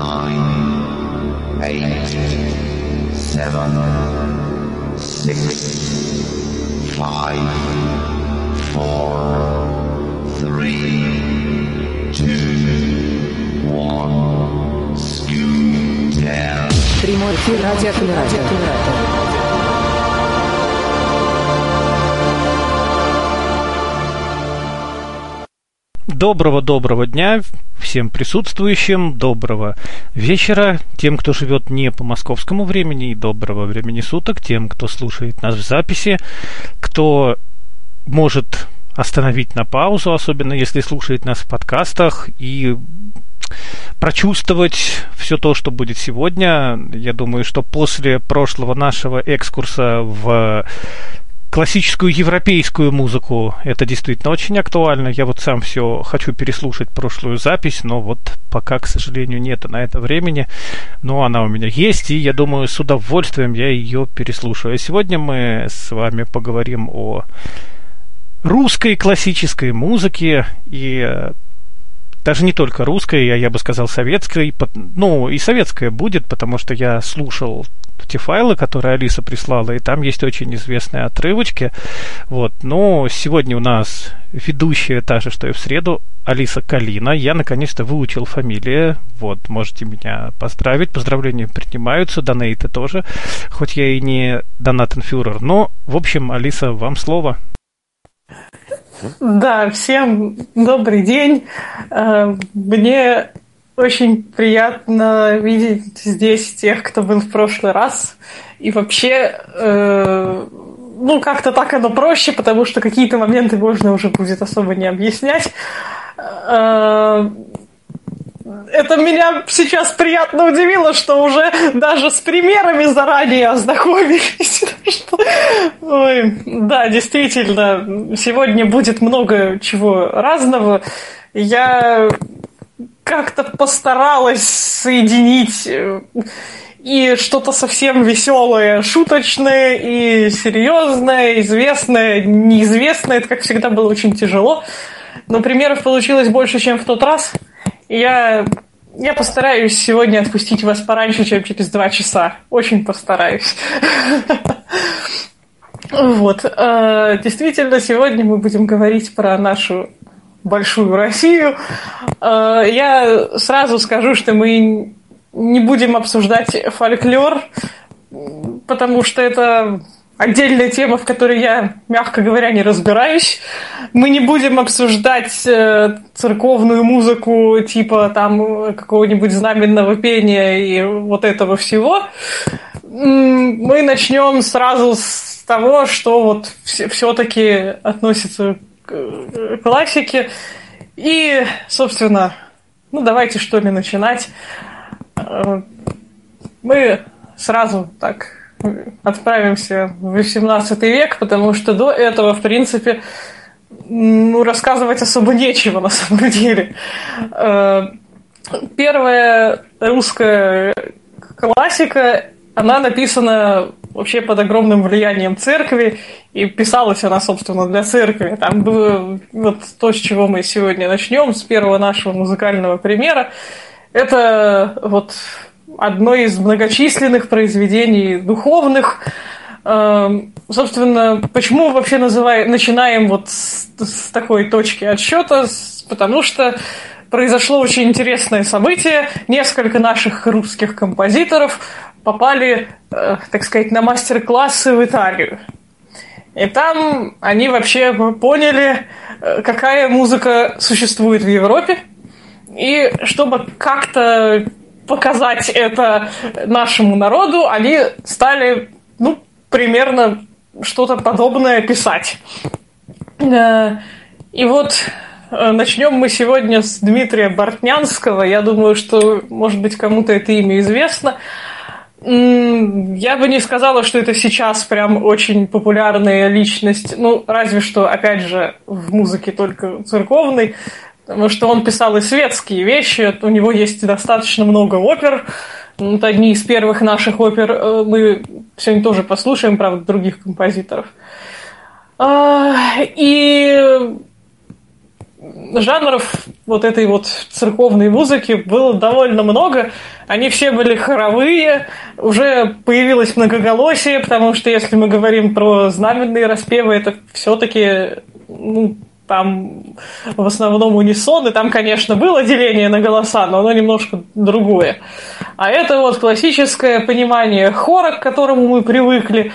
nine, eight, seven, six, five, four, three, two, one, scoot down. Прямой эфир радиоколлерадио. Доброго-доброго дня всем присутствующим, доброго вечера тем, кто живет не по московскому времени, и доброго времени суток тем, кто слушает нас в записи, кто может остановить на паузу, особенно если слушает нас в подкастах, и прочувствовать все то, что будет сегодня. Я думаю, что после прошлого нашего экскурса в классическую европейскую музыку это действительно очень актуально. Я вот сам все хочу переслушать прошлую запись, но вот пока, к сожалению, нет на это времени. Но она у меня есть, и я думаю, с удовольствием я ее переслушаю. А сегодня мы с вами поговорим о русской классической музыке и э, даже не только русской, а я бы сказал советской. Ну, и советская будет, потому что я слушал те файлы, которые Алиса прислала, и там есть очень известные отрывочки. Вот. Но сегодня у нас ведущая та же, что и в среду, Алиса Калина. Я наконец-то выучил фамилию. Вот, можете меня поздравить. Поздравления принимаются, донейты тоже. Хоть я и не донатенфюрер. Но, в общем, Алиса, вам слово. Да, всем добрый день. Э, мне очень приятно видеть здесь тех, кто был в прошлый раз. И вообще, э, ну, как-то так оно проще, потому что какие-то моменты можно уже будет особо не объяснять. Э, это меня сейчас приятно удивило, что уже даже с примерами заранее ознакомились. Ой, да, действительно, сегодня будет много чего разного. Я как-то постаралась соединить э, и что-то совсем веселое, шуточное и серьезное, известное, неизвестное. Это, как всегда, было очень тяжело. Но примеров получилось больше, чем в тот раз. я, я постараюсь сегодня отпустить вас пораньше, чем через два часа. Очень постараюсь. Вот. Э, действительно, сегодня мы будем говорить про нашу большую Россию. Э, я сразу скажу, что мы не будем обсуждать фольклор, потому что это отдельная тема, в которой я, мягко говоря, не разбираюсь. Мы не будем обсуждать э, церковную музыку типа там какого-нибудь знаменного пения и вот этого всего. Мы начнем сразу с того, что вот все-таки относится классики. И, собственно, ну давайте что ли начинать. Мы сразу так отправимся в 18 век, потому что до этого, в принципе, ну, рассказывать особо нечего на самом деле. Первая русская классика, она написана вообще под огромным влиянием церкви, и писалась она, собственно, для церкви. Там было вот то, с чего мы сегодня начнем, с первого нашего музыкального примера. Это вот одно из многочисленных произведений духовных. Эм, собственно, почему вообще называем, начинаем вот с, с такой точки отсчета? Потому что произошло очень интересное событие. Несколько наших русских композиторов попали, э, так сказать, на мастер-классы в Италию. И там они вообще поняли, э, какая музыка существует в Европе. И чтобы как-то показать это нашему народу, они стали, ну, примерно что-то подобное писать. Э, и вот начнем мы сегодня с Дмитрия Бортнянского. Я думаю, что, может быть, кому-то это имя известно. Я бы не сказала, что это сейчас прям очень популярная личность. Ну, разве что, опять же, в музыке только церковной. Потому что он писал и светские вещи. У него есть достаточно много опер. Это одни из первых наших опер. Э, мы сегодня тоже послушаем, правда, других композиторов. А, и жанров вот этой вот церковной музыки было довольно много. Они все были хоровые, уже появилось многоголосие, потому что если мы говорим про знаменные распевы, это все-таки ну, там в основном унисон, и там, конечно, было деление на голоса, но оно немножко другое. А это вот классическое понимание хора, к которому мы привыкли,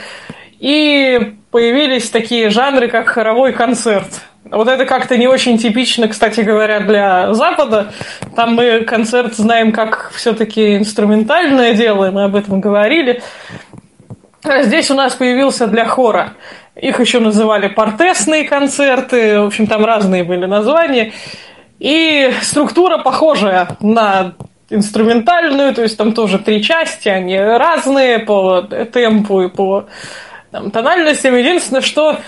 и появились такие жанры, как хоровой концерт. Вот это как-то не очень типично, кстати говоря, для Запада. Там мы концерт знаем как все-таки инструментальное дело, мы об этом говорили. А здесь у нас появился для хора. Их еще называли портесные концерты, в общем, там разные были названия. И структура похожая на инструментальную, то есть там тоже три части, они разные по темпу и по там, тональностям. Единственное, что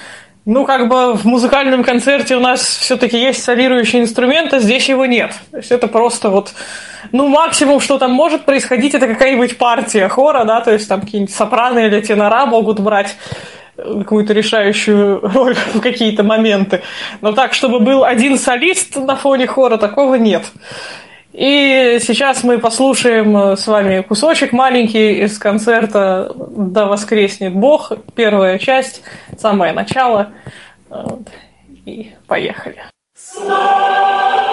ну, как бы в музыкальном концерте у нас все-таки есть солирующий инструмент, а здесь его нет. То есть это просто вот, ну, максимум, что там может происходить, это какая-нибудь партия хора, да, то есть там какие-нибудь сопрано или тенора могут брать какую-то решающую роль в какие-то моменты. Но так, чтобы был один солист на фоне хора, такого нет. И сейчас мы послушаем с вами кусочек маленький из концерта «Да воскреснет Бог», первая часть, самое начало. Вот. И поехали. Слава!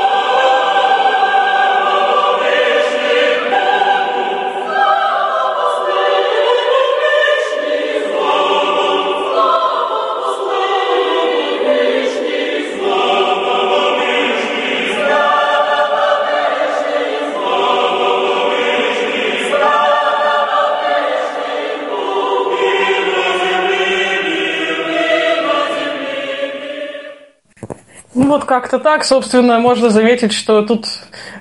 Ну вот как-то так, собственно, можно заметить, что тут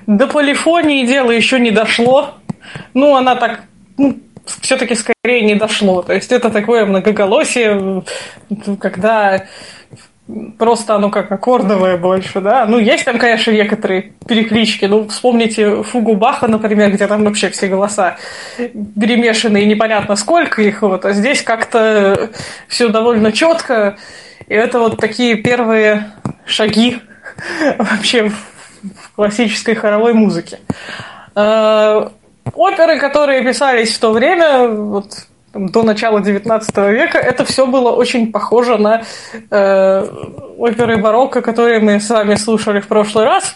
до полифонии дело еще не дошло. Ну, она так, ну, все-таки скорее не дошло. То есть это такое многоголосие, когда просто оно как аккордовое больше, да. Ну, есть там, конечно, некоторые переклички. Ну, вспомните фугу Баха, например, где там вообще все голоса перемешаны, и непонятно сколько их. Вот. А здесь как-то все довольно четко. И это вот такие первые шаги вообще в классической хоровой музыке. Э, оперы, которые писались в то время, вот до начала XIX века, это все было очень похоже на э, оперы барокко, которые мы с вами слушали в прошлый раз.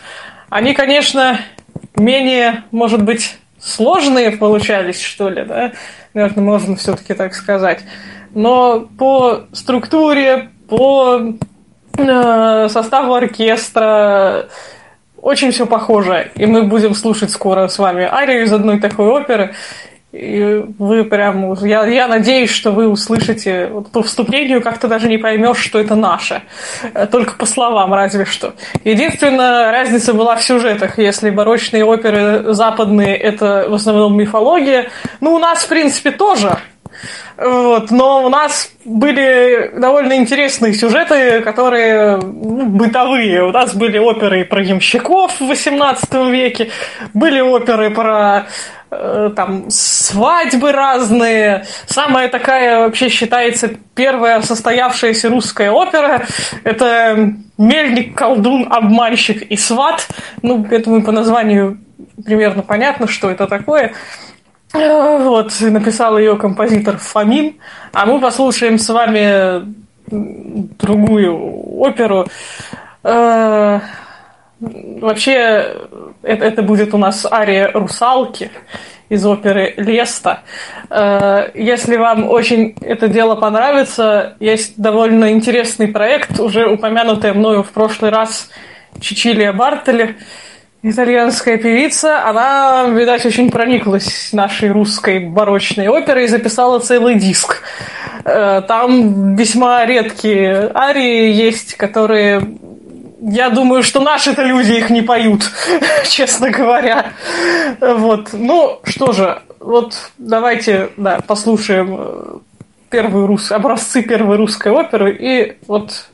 Они, конечно, менее, может быть, сложные получались, что ли, да? Наверное, можно все-таки так сказать. Но по структуре, по Э, составу оркестра, очень все похоже. И мы будем слушать скоро с вами арию из одной такой оперы. И вы прям, я, я надеюсь, что вы услышите вот по вступлению, как-то даже не поймешь, что это наше. Э, только по словам, разве что. Единственная разница была в сюжетах. Если барочные оперы западные – это в основном мифология, ну, у нас, в принципе, тоже. Вот, но у нас были довольно интересные сюжеты, которые ну, бытовые. У нас были оперы про ямщиков в XVIII веке, были оперы про э, там свадьбы разные. Самая такая вообще считается первая состоявшаяся русская опера. Это Мельник, колдун, обманщик и сват. Ну, это по названию примерно понятно, что это такое. Вот, написал ее композитор Фомин. А мы послушаем с вами другую оперу. Э, вообще, это, это будет у нас ария «Русалки» из оперы Леста. Э, если вам очень это дело понравится, есть довольно интересный проект, уже упомянутый мною в прошлый раз Чичилия Бартели – итальянская певица, она, видать, очень прониклась нашей русской барочной оперой и записала целый диск. Э, там весьма редкие арии есть, которые я думаю, что наши-то люди их не поют, честно говоря. Вот. Ну, что же, вот давайте, да, послушаем э, первые рус... образцы первой русской оперы и вот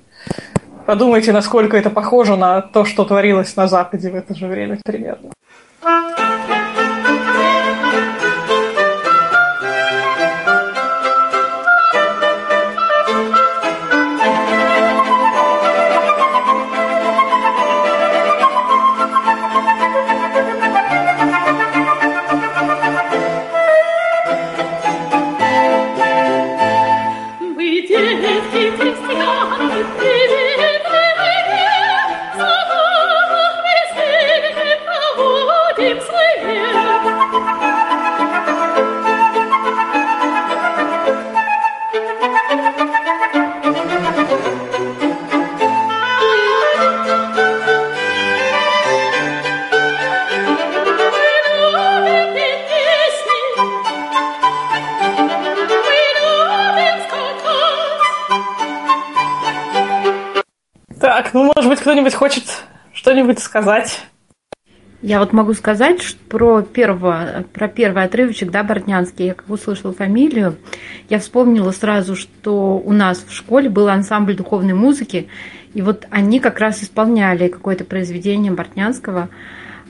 Подумайте, насколько это похоже на то, что творилось на Западе в это же время примерно. Кто-нибудь хочет что-нибудь сказать? Я вот могу сказать про, первого, про первый отрывочек, да, Бортнянский. Я как услышала фамилию, я вспомнила сразу, что у нас в школе был ансамбль духовной музыки, и вот они как раз исполняли какое-то произведение Бортнянского.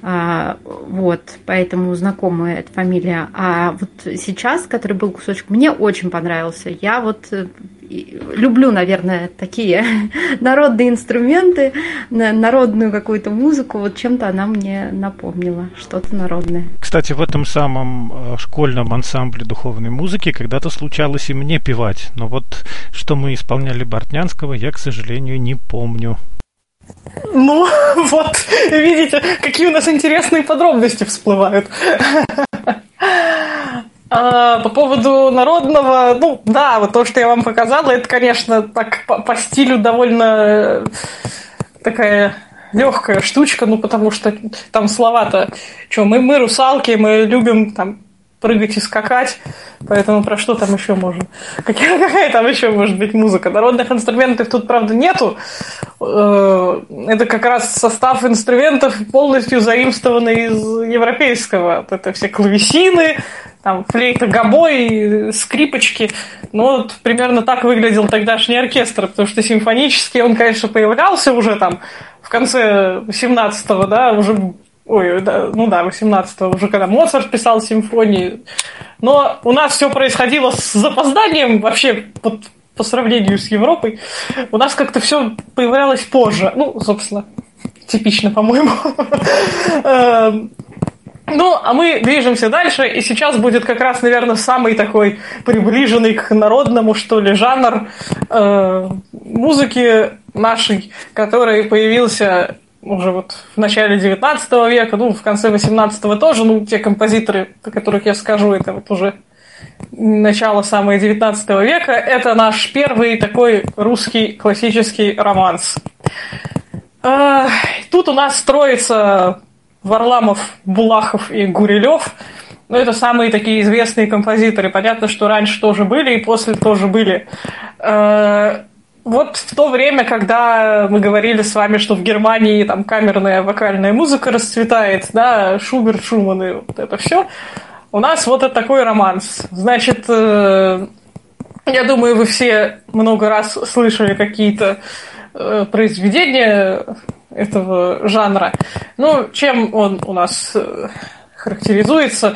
А, вот, поэтому знакомая эта фамилия. А вот сейчас, который был кусочек, мне очень понравился. Я вот э, люблю, наверное, такие народные инструменты, народную какую-то музыку. Вот чем-то она мне напомнила, что-то народное. Кстати, в этом самом э, школьном ансамбле духовной музыки когда-то случалось и мне певать. Но вот что мы исполняли Бортнянского, я, к сожалению, не помню. Ну, вот, видите, какие у нас интересные подробности всплывают. А, по поводу народного, ну да, вот то, что я вам показала, это, конечно, так по, по стилю довольно э, такая легкая штучка, ну потому что там слова-то, что мы, мы русалки, мы любим там прыгать и скакать, поэтому про что там еще можно? Какая, какая там еще может быть музыка? Народных инструментов тут, правда, нету. Э, это как раз состав инструментов полностью заимствованный из европейского. Это все клавесины, там флейта, гобой, скрипочки. Ну, вот примерно так выглядел тогдашний оркестр, потому что симфонический он, конечно, появлялся уже там в конце 18-го, да, уже Ой, да, ну да, 18-го, уже когда Моцарт писал симфонии. Но у нас все происходило с запозданием вообще под, по сравнению с Европой. У нас как-то все появлялось позже. Ну, собственно, типично, по-моему. Ну, а мы движемся дальше, и сейчас будет как раз, наверное, самый такой приближенный к народному, что ли, жанр э, музыки нашей, который появился уже вот в начале 19 века, ну, в конце 18 тоже, ну, те композиторы, о которых я скажу, это вот уже начало самого 19 века, это наш первый такой русский классический романс. Э, тут у нас строится Варламов, Булахов и Гурилев. Ну, это самые такие известные композиторы. Понятно, что раньше тоже были и после тоже были. Э, вот в то время, когда мы говорили с вами, что в Германии там камерная вокальная музыка расцветает, да, Шуберт, Шуман и вот это все, у нас вот это такой романс. Значит, э, я думаю, вы все много раз слышали какие-то э, произведения этого жанра. Ну, чем он у нас э, характеризуется?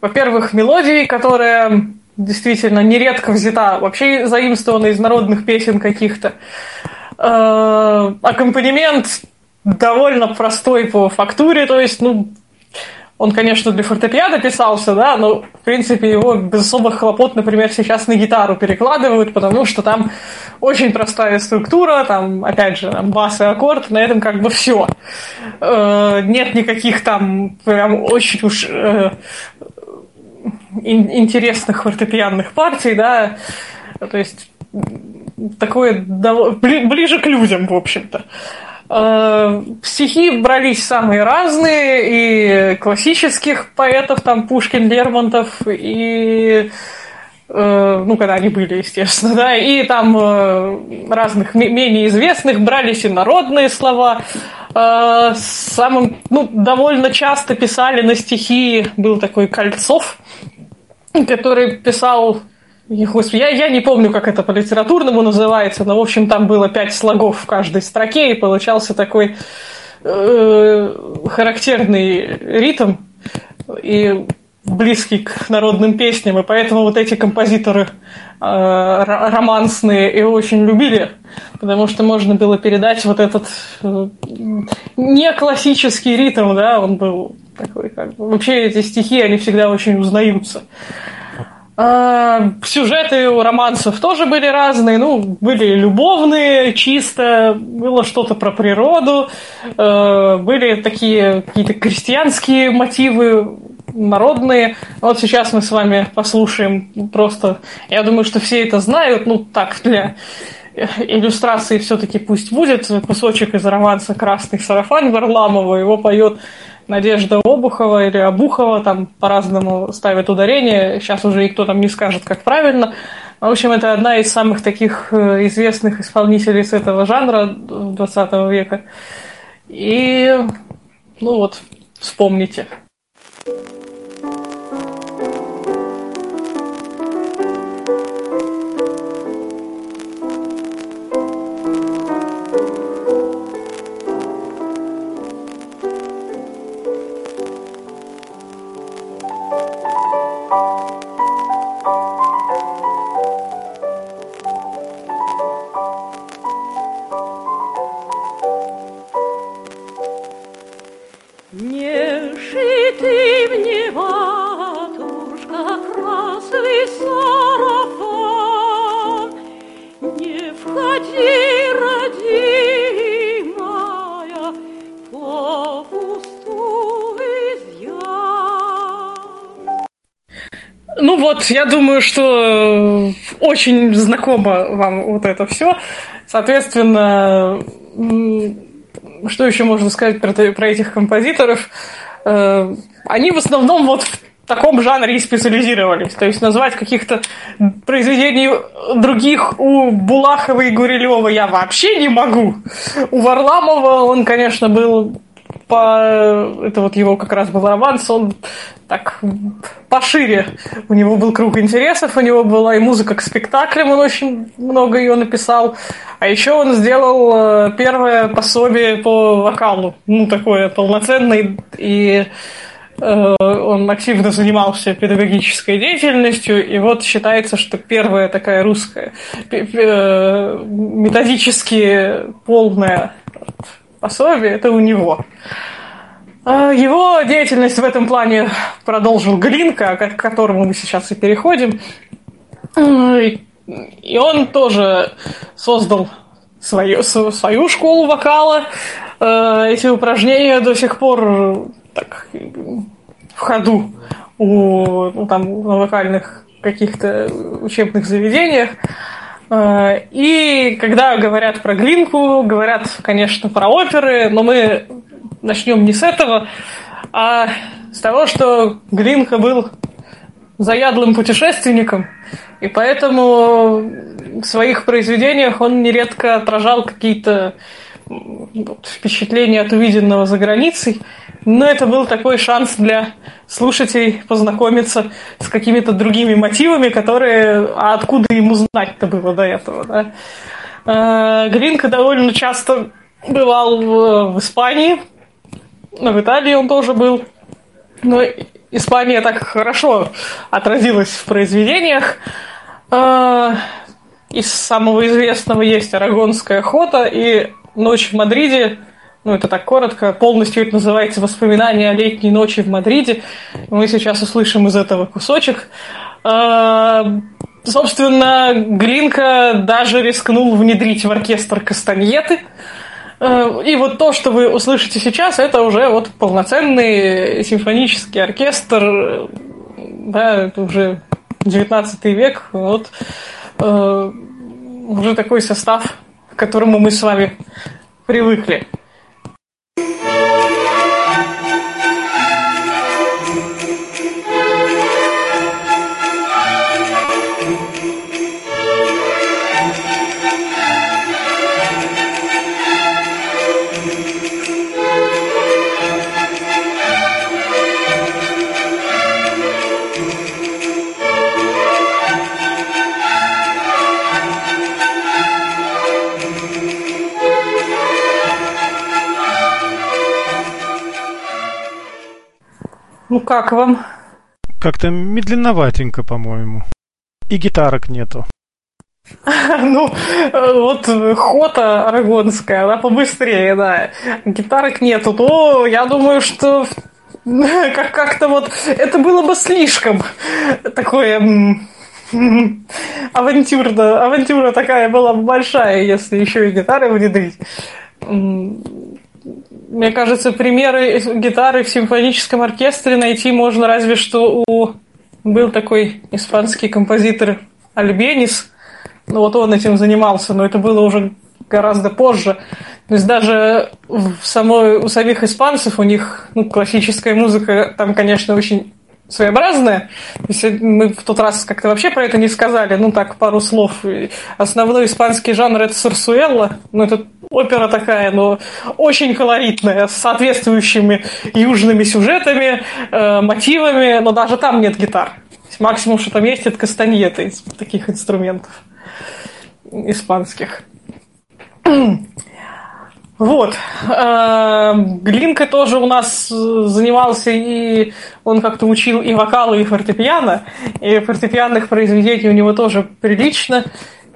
Во-первых, мелодией, которая действительно нередко взята, вообще заимствована из народных песен каких-то. Э, аккомпанемент довольно простой по фактуре, то есть, ну, он, конечно, для фортепиано писался, да, но, в принципе, его без особых хлопот, например, сейчас на гитару перекладывают, потому что там очень простая структура, там, опять же, там бас и аккорд, на этом как бы все. Э, нет никаких там прям очень уж э, интересных фортепианных партий, да, то есть такое ближе к людям, в общем-то. Э, стихи брались самые разные, и классических поэтов, там Пушкин, Лермонтов, и э, ну, когда они были, естественно, да, и там э, разных менее известных брались и народные слова. Самым, ну, довольно часто писали на стихи, был такой Кольцов, который писал Господи, я, я не помню, как это по-литературному называется, но, в общем, там было пять слогов в каждой строке, и получался такой э, характерный ритм и близкий к народным песням, и поэтому вот эти композиторы э, романсные и очень любили, потому что можно было передать вот этот э, не классический ритм, да, он был такой, как вообще эти стихи, они всегда очень узнаются. Сюжеты у романсов тоже были разные, ну, были любовные, чисто, было что-то про природу, э, были такие какие-то крестьянские мотивы, народные. Вот сейчас мы с вами послушаем просто, я думаю, что все это знают, ну, так, для иллюстрации все-таки пусть будет. Кусочек из романса «Красный сарафан» Варламова, его поет Надежда Обухова или Обухова, там по-разному ставят ударение, сейчас уже никто там не скажет, как правильно. В общем, это одна из самых таких э, известных исполнителей с этого жанра 20 века. И, ну вот, вспомните. Не я думаю, что очень знакомо вам вот это все. Соответственно, что еще можно сказать про, про этих композиторов? Э, Они в основном вот в таком жанре и специализировались. То есть назвать каких-то произведений других у Булахова и Гурилева я вообще не могу. У Варламова он, конечно, был по... Это вот его как раз был романс, он так пошире. У него был круг интересов, у него была и музыка к спектаклям, он очень много ее написал. А еще он сделал э, первое пособие по вокалу. Ну, такое полноценное. И э, он активно занимался педагогической деятельностью. И вот считается, что первая такая русская э, методически полная пособие это у него. А, Его деятельность в этом плане продолжил Глинка, к которому мы сейчас и переходим. И он тоже создал свою, свою школу вокала. Э, Эти упражнения до сих пор э, так, в ходу у, ну, там, на вокальных каких-то учебных заведениях. Э, И когда говорят про Глинку, говорят, конечно, про оперы, но мы начнем не с этого, а с того, что Глинка был заядлым путешественником, и поэтому в своих произведениях он нередко отражал какие-то впечатления от увиденного за границей, но это был такой шанс для слушателей познакомиться с какими-то другими мотивами, которые... А откуда ему знать-то было до этого, да? Э, Глинка довольно часто бывал в, Испании, но в Италии он тоже был. Но Испания так хорошо отразилась в произведениях. Э, Из самого известного есть «Арагонская охота» и «Ночь в Мадриде». Ну, это так коротко. Полностью это называется «Воспоминания о летней ночи в Мадриде». Мы сейчас услышим из этого кусочек. Э, Собственно, Глинка даже рискнул внедрить в оркестр кастаньеты. Э, И вот то, что вы услышите сейчас, это уже вот полноценный симфонический оркестр, да, это уже 19 век, вот э, уже такой состав, к которому мы с вами привыкли. Ну как вам? Как-то медленноватенько, по-моему. И гитарок нету. Ну, э, вот хота арагонская, она побыстрее, да. Гитарок нету. То я думаю, что как- как-то вот это было бы слишком такое авантюрно. Авантюра такая была бы большая, если еще и гитары внедрить. Мне кажется, примеры гитары в симфоническом оркестре найти можно разве что у... Был такой испанский композитор Альбенис, ну вот он этим занимался, но это было уже гораздо позже. То есть даже в самой, у самих испанцев у них ну, классическая музыка там, конечно, очень своеобразная. Если мы в тот раз как-то вообще про это не сказали, ну так, пару слов. Основной испанский жанр это сарсуэлла, ну это опера такая, но очень колоритная, с соответствующими южными сюжетами, э, мотивами, но даже там нет гитар. Максимум, что там есть, это кастаньеты из таких инструментов испанских. Вот. Э, Глинка тоже у нас занимался, и он как-то учил и вокалы, и фортепиано. И фортепианных произведений у него тоже прилично.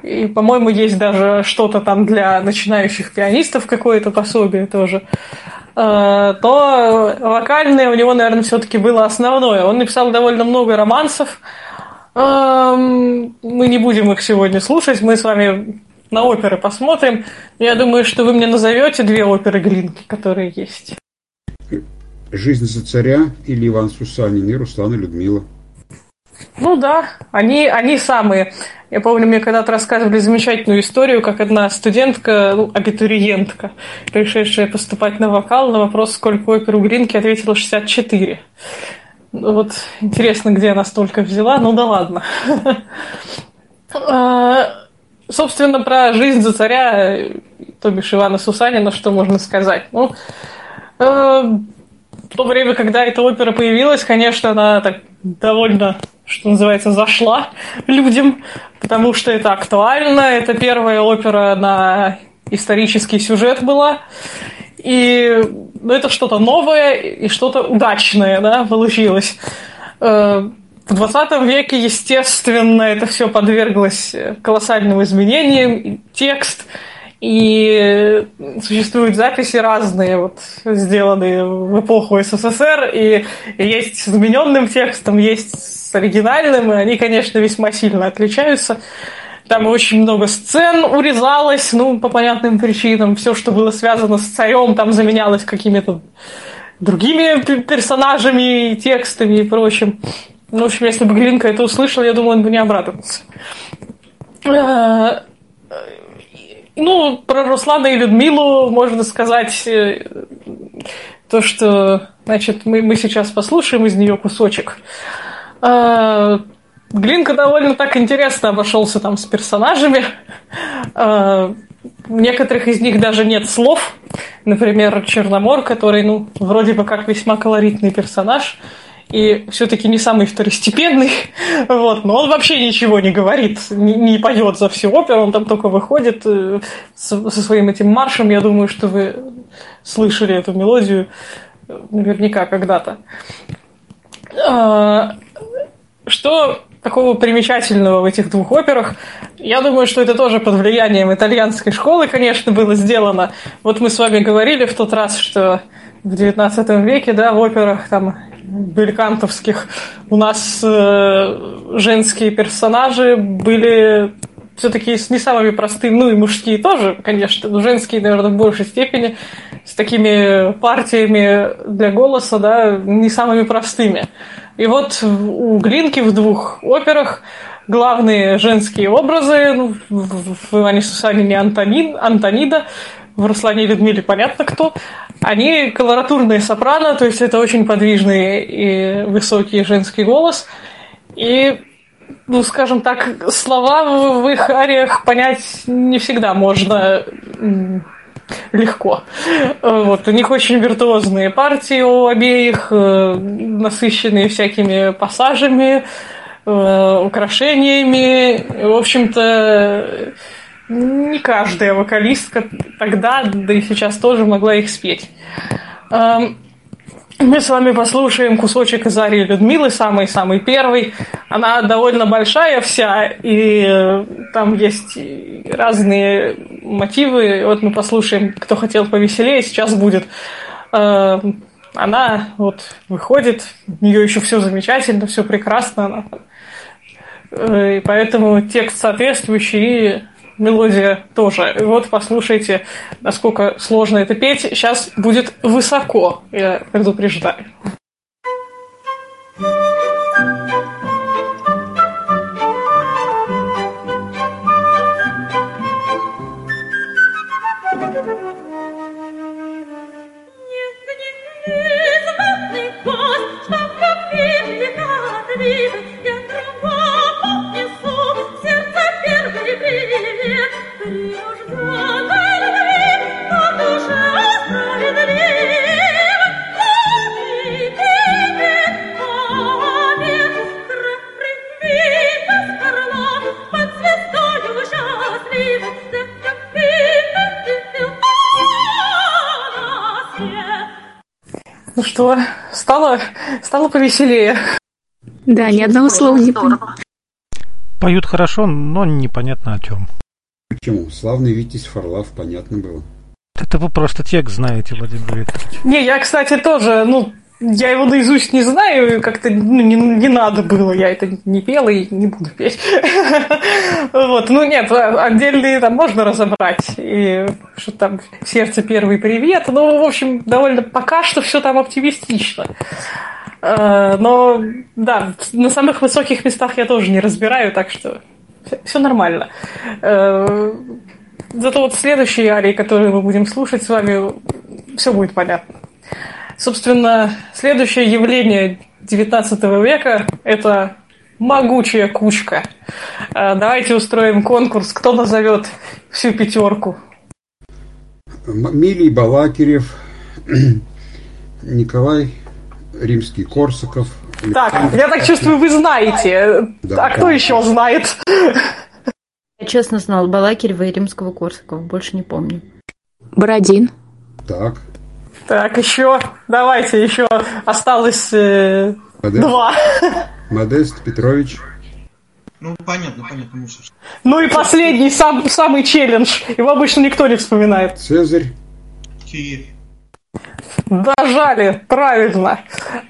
И, по-моему, есть даже что-то там для начинающих пианистов, какое-то пособие тоже. Э, то вокальное у него, наверное, все-таки было основное. Он написал довольно много романсов. Эм, мы не будем их сегодня слушать. Мы с вами на оперы посмотрим. Я думаю, что вы мне назовете две оперы Глинки, которые есть. «Жизнь за царя» или «Иван Сусанин» и «Руслан и Людмила». Ну да, они, они самые. Я помню, мне когда-то рассказывали замечательную историю, как одна студентка, ну, абитуриентка, пришедшая поступать на вокал, на вопрос, сколько опер у Глинки, ответила 64. Ну, вот интересно, где она столько взяла, ну да ладно. Собственно, про жизнь за царя, то бишь Ивана Сусанина, что можно сказать? Ну, э, в то время, когда эта опера появилась, конечно, она так довольно, что называется, зашла людям, потому что это актуально, это первая опера на исторический сюжет была, и ну, это что-то новое и что-то удачное, да, получилось. Э, в 20 веке, естественно, это все подверглось колоссальным изменениям, текст, и существуют записи разные, вот, сделанные в эпоху СССР, и, есть с измененным текстом, есть с оригинальным, и они, конечно, весьма сильно отличаются. Там очень много сцен урезалось, ну, по понятным причинам. Все, что было связано с царем, там заменялось какими-то другими персонажами, текстами и прочим. Ну, в общем, если бы Глинка это услышал, я думаю, он бы не обрадовался. Э, ну, про Руслана и Людмилу можно сказать э, то, что, значит, мы, мы сейчас послушаем из нее кусочек. Э, Глинка довольно так интересно обошелся там с персонажами. В некоторых из них даже нет слов. Например, Черномор, который, ну, вроде бы как весьма колоритный персонаж – и все-таки не самый второстепенный, вот, но он вообще ничего не говорит, не, не поет за всю оперу, он там только выходит э, со, со своим этим маршем, я думаю, что вы слышали эту мелодию э, наверняка когда-то. А, что такого примечательного в этих двух операх. Я думаю, что это тоже под влиянием итальянской школы, конечно, было сделано. Вот мы с вами говорили в тот раз, что в XIX веке, да, в операх там белькантовских у нас э, женские персонажи были все-таки не самыми простыми, ну и мужские тоже, конечно, но женские, наверное, в большей степени, с такими партиями для голоса, да, не самыми простыми. И вот у Глинки в двух операх главные женские образы, ну, в Иване Сусанине Антонин, Антонида, в Руслане Людмиле понятно кто, они колоратурные сопрано, то есть это очень подвижный и высокий женский голос. И, ну, скажем так, слова в их ариях понять не всегда можно легко. Вот, у них очень виртуозные партии у обеих, э, насыщенные всякими пассажами, э, украшениями. В общем-то, не каждая вокалистка тогда, да и сейчас тоже могла их спеть. Эм, мы с вами послушаем кусочек из Арии Людмилы, самый-самый первый. Она довольно большая вся, и э, там есть разные мотивы. Вот мы послушаем, кто хотел повеселее, сейчас будет. Эм, она вот выходит, у нее еще все замечательно, все прекрасно. Э, и поэтому текст соответствующий, мелодия тоже. Вот послушайте, насколько сложно это петь. Сейчас будет высоко, я предупреждаю. Нет, нет, что, стало, стало повеселее. Да, ни одного слова не понял. Поют хорошо, но непонятно о чем. Почему? Славный Витязь Фарлав, понятно было. Это вы просто текст знаете, Владимир Викторович. Не, я, кстати, тоже, ну, я его наизусть не знаю, как-то ну, не, не надо было, я это не пела и не буду петь. Вот, ну нет, отдельные там можно разобрать, и что там сердце первый привет, ну, в общем, довольно пока что все там оптимистично. Э, Но, да, на самых высоких местах я тоже не разбираю, так что все нормально. Э, Зато вот следующие арии, которые мы будем слушать с вами, все будет понятно. Собственно, следующее явление XIX века – это могучая кучка. Э, Давайте устроим конкурс, кто назовет всю пятерку. Милий Балакирев, Николай Римский-Корсаков. Так, Александр- я так чувствую, вы знаете. Да, а кто конечно. еще знает? Я честно знал Балакирева и Римского Корсакова, больше не помню. Бородин. Так, Так, еще, давайте, еще осталось э, Модест, два. Модест Петрович, Ну, понятно, понятно, мусор. Ну и последний, сам, самый челлендж. Его обычно никто не вспоминает. Цезарь, Киев. Дожали, правильно.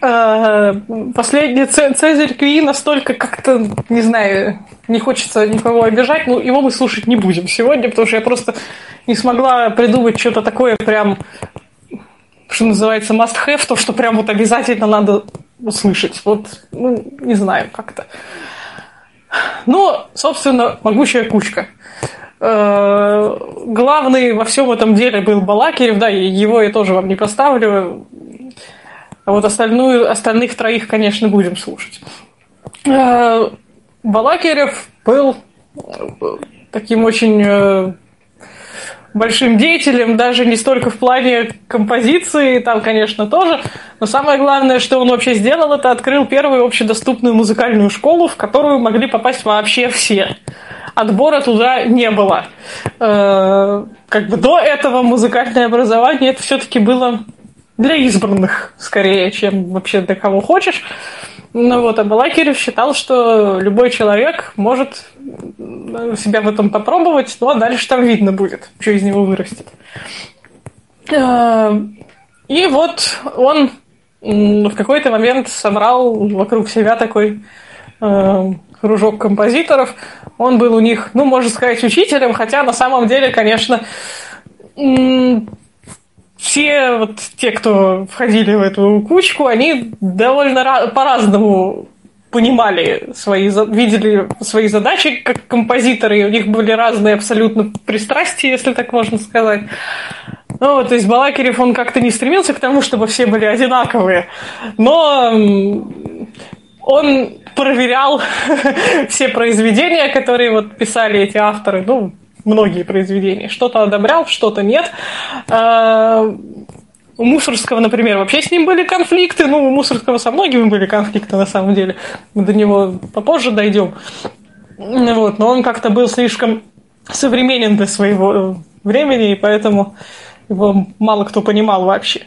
Э, Последний Цезарь Кюи настолько как-то, не знаю, не хочется никого обижать, но его мы слушать не будем сегодня, потому что я просто не смогла придумать что-то такое прям, что называется, must have, то, что прям вот обязательно надо услышать. Вот, ну, не знаю, как-то. Ну, собственно, могучая кучка. Э, Главный во всем этом деле был Балакирев, да, его я тоже вам не поставлю. А вот остальную, остальных троих, конечно, будем слушать. Э, Балакирев был э, таким очень большим деятелем, даже не столько в плане композиции, там, конечно, тоже, но самое главное, что он вообще сделал, это открыл первую общедоступную музыкальную школу, в которую могли попасть вообще все. Отбора туда не было. Э, Как бы до этого музыкальное образование это все-таки было для избранных, скорее, чем вообще для кого хочешь. Ну вот, а Балакирев считал, что любой человек может э, себя в этом попробовать, ну а дальше там видно будет, что из него вырастет. Э, И вот он в какой-то момент собрал вокруг себя такой э, кружок композиторов. Он был у них, ну, можно сказать, учителем, хотя на самом деле, конечно, все вот те, кто входили в эту кучку, они довольно ра- по-разному понимали свои, видели свои задачи как композиторы, и у них были разные абсолютно пристрастия, если так можно сказать. Ну, вот, то есть Балакирев, он как-то не стремился к тому, чтобы все были одинаковые, но он проверял все произведения, которые вот писали эти авторы, ну, многие произведения. Что-то одобрял, что-то нет. А, У Мусорского, например, вообще с ним были конфликты. Ну, у Мусорского со многими были конфликты, на самом деле. Мы до него попозже дойдем. Вот, но он как-то был слишком современен для своего э, времени, и поэтому его мало кто понимал вообще.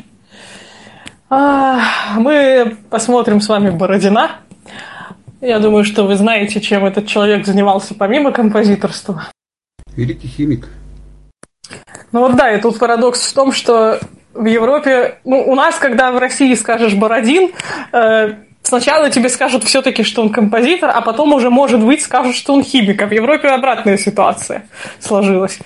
А, Мы посмотрим с вами Бородина. Я думаю, что вы знаете, чем этот человек занимался помимо композиторства. Великий химик. Ну вот да, и тут парадокс в том, что в Европе, ну, у нас, когда в России скажешь Бородин, э, сначала тебе скажут все-таки, что он композитор, а потом уже, может быть, скажут, что он химик. А в Европе обратная ситуация сложилась.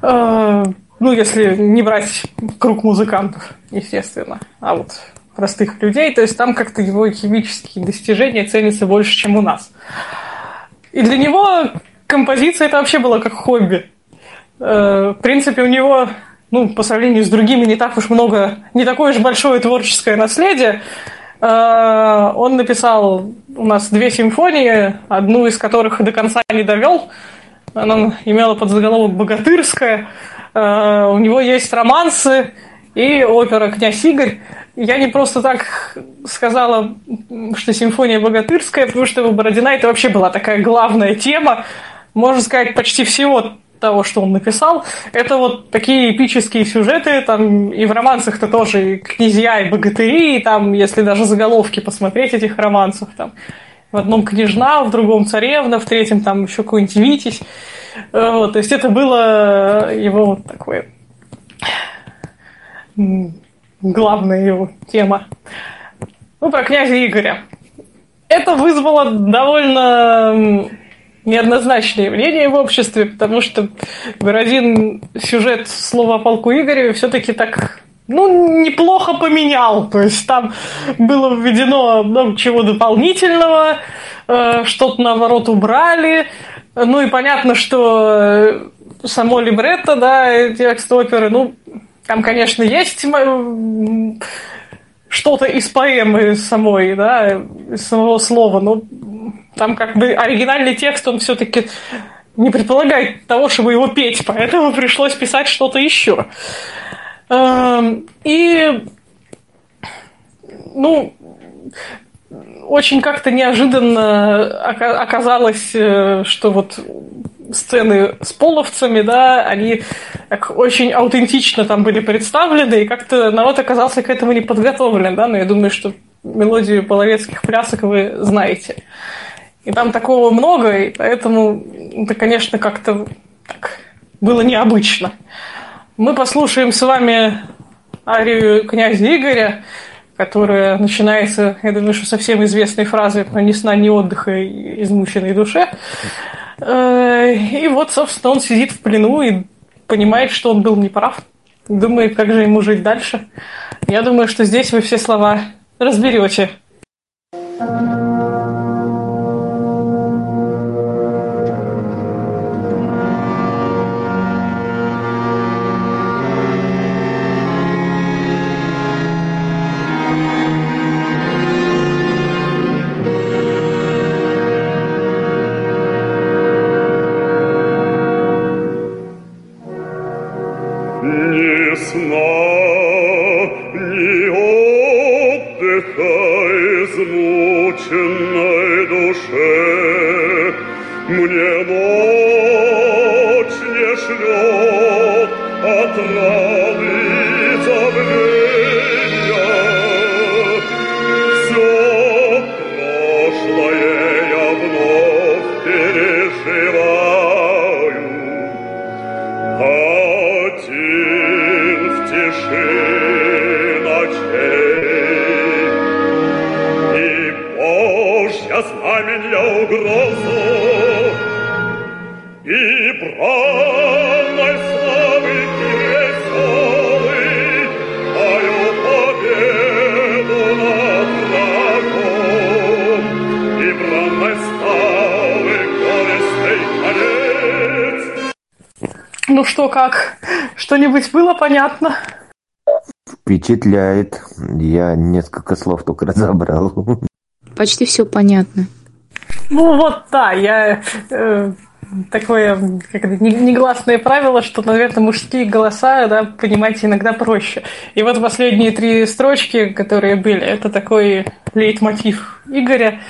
Э, ну, если не брать круг музыкантов, естественно, а вот простых людей, то есть там как-то его химические достижения ценятся больше, чем у нас. И для него композиция это вообще было как хобби. Э, В принципе, у него, ну, по сравнению с другими, не так уж много, не такое уж большое творческое наследие, Э, Он написал у нас две симфонии, одну из которых до конца не довел. Она имела подзаголовок «Богатырская». Э, У него есть романсы и опера «Князь Игорь». Я не просто так сказала, что симфония богатырская, потому что у Бородина это вообще была такая главная тема, можно сказать, почти всего того, что он написал. Это вот такие эпические сюжеты, там и в романсах-то тоже и князья, и богатыри, и там, если даже заголовки посмотреть этих романсов, там в одном княжна, в другом царевна, в третьем там еще какой-нибудь Витязь. Э, Вот, то есть это было его вот такое главная его тема. Ну, про князя Игоря. Это вызвало довольно м, неоднозначное мнение в обществе, потому что Бородин сюжет слова о полку Игореве все-таки так ну, неплохо поменял. То есть там было введено много чего дополнительного, э, что-то наоборот убрали. Ну и понятно, что э, само либретто, да, текст оперы, ну, там, конечно, есть что-то из поэмы самой, да, из самого слова, но там как бы оригинальный текст, он все-таки не предполагает того, чтобы его петь, поэтому пришлось писать что-то еще. Эм, И, ну, очень как-то неожиданно ока- оказалось, э, что вот сцены с половцами, да, они так очень аутентично там были представлены, и как-то народ оказался к этому не подготовлен, да, но я думаю, что мелодию половецких плясок вы знаете. И там такого много, и поэтому это, конечно, как-то так было необычно. Мы послушаем с вами арию князя Игоря, которая начинается, я думаю, что совсем известной про ни сна, ни отдыха измученной душе. Э, И вот, собственно, он сидит в плену и понимает, что он был неправ. Думает, как же ему жить дальше. Я думаю, что здесь вы все слова разберете. Ни понятно? Впечатляет. Я несколько слов только разобрал. Почти все понятно. Ну вот, да, я э, такое как это, не- негласное правило, что, наверное, мужские голоса, да, понимать иногда проще. И вот последние три строчки, которые были, это такой лейтмотив Игоря.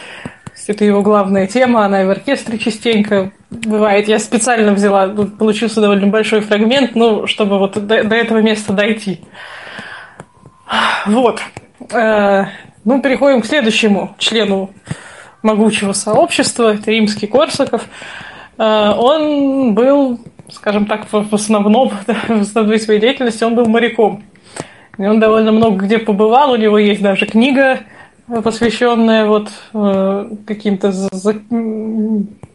Это его главная тема, она и в оркестре частенько бывает. Я специально взяла, тут получился довольно большой фрагмент, ну, чтобы вот до, до этого места дойти. Вот. Э, ну, переходим к следующему члену могучего сообщества, это римский Корсаков. Э, Он был, скажем так, в основном, в основной своей деятельности, он был моряком. И он довольно много где побывал, у него есть даже книга, посвященная вот э, каким-то за-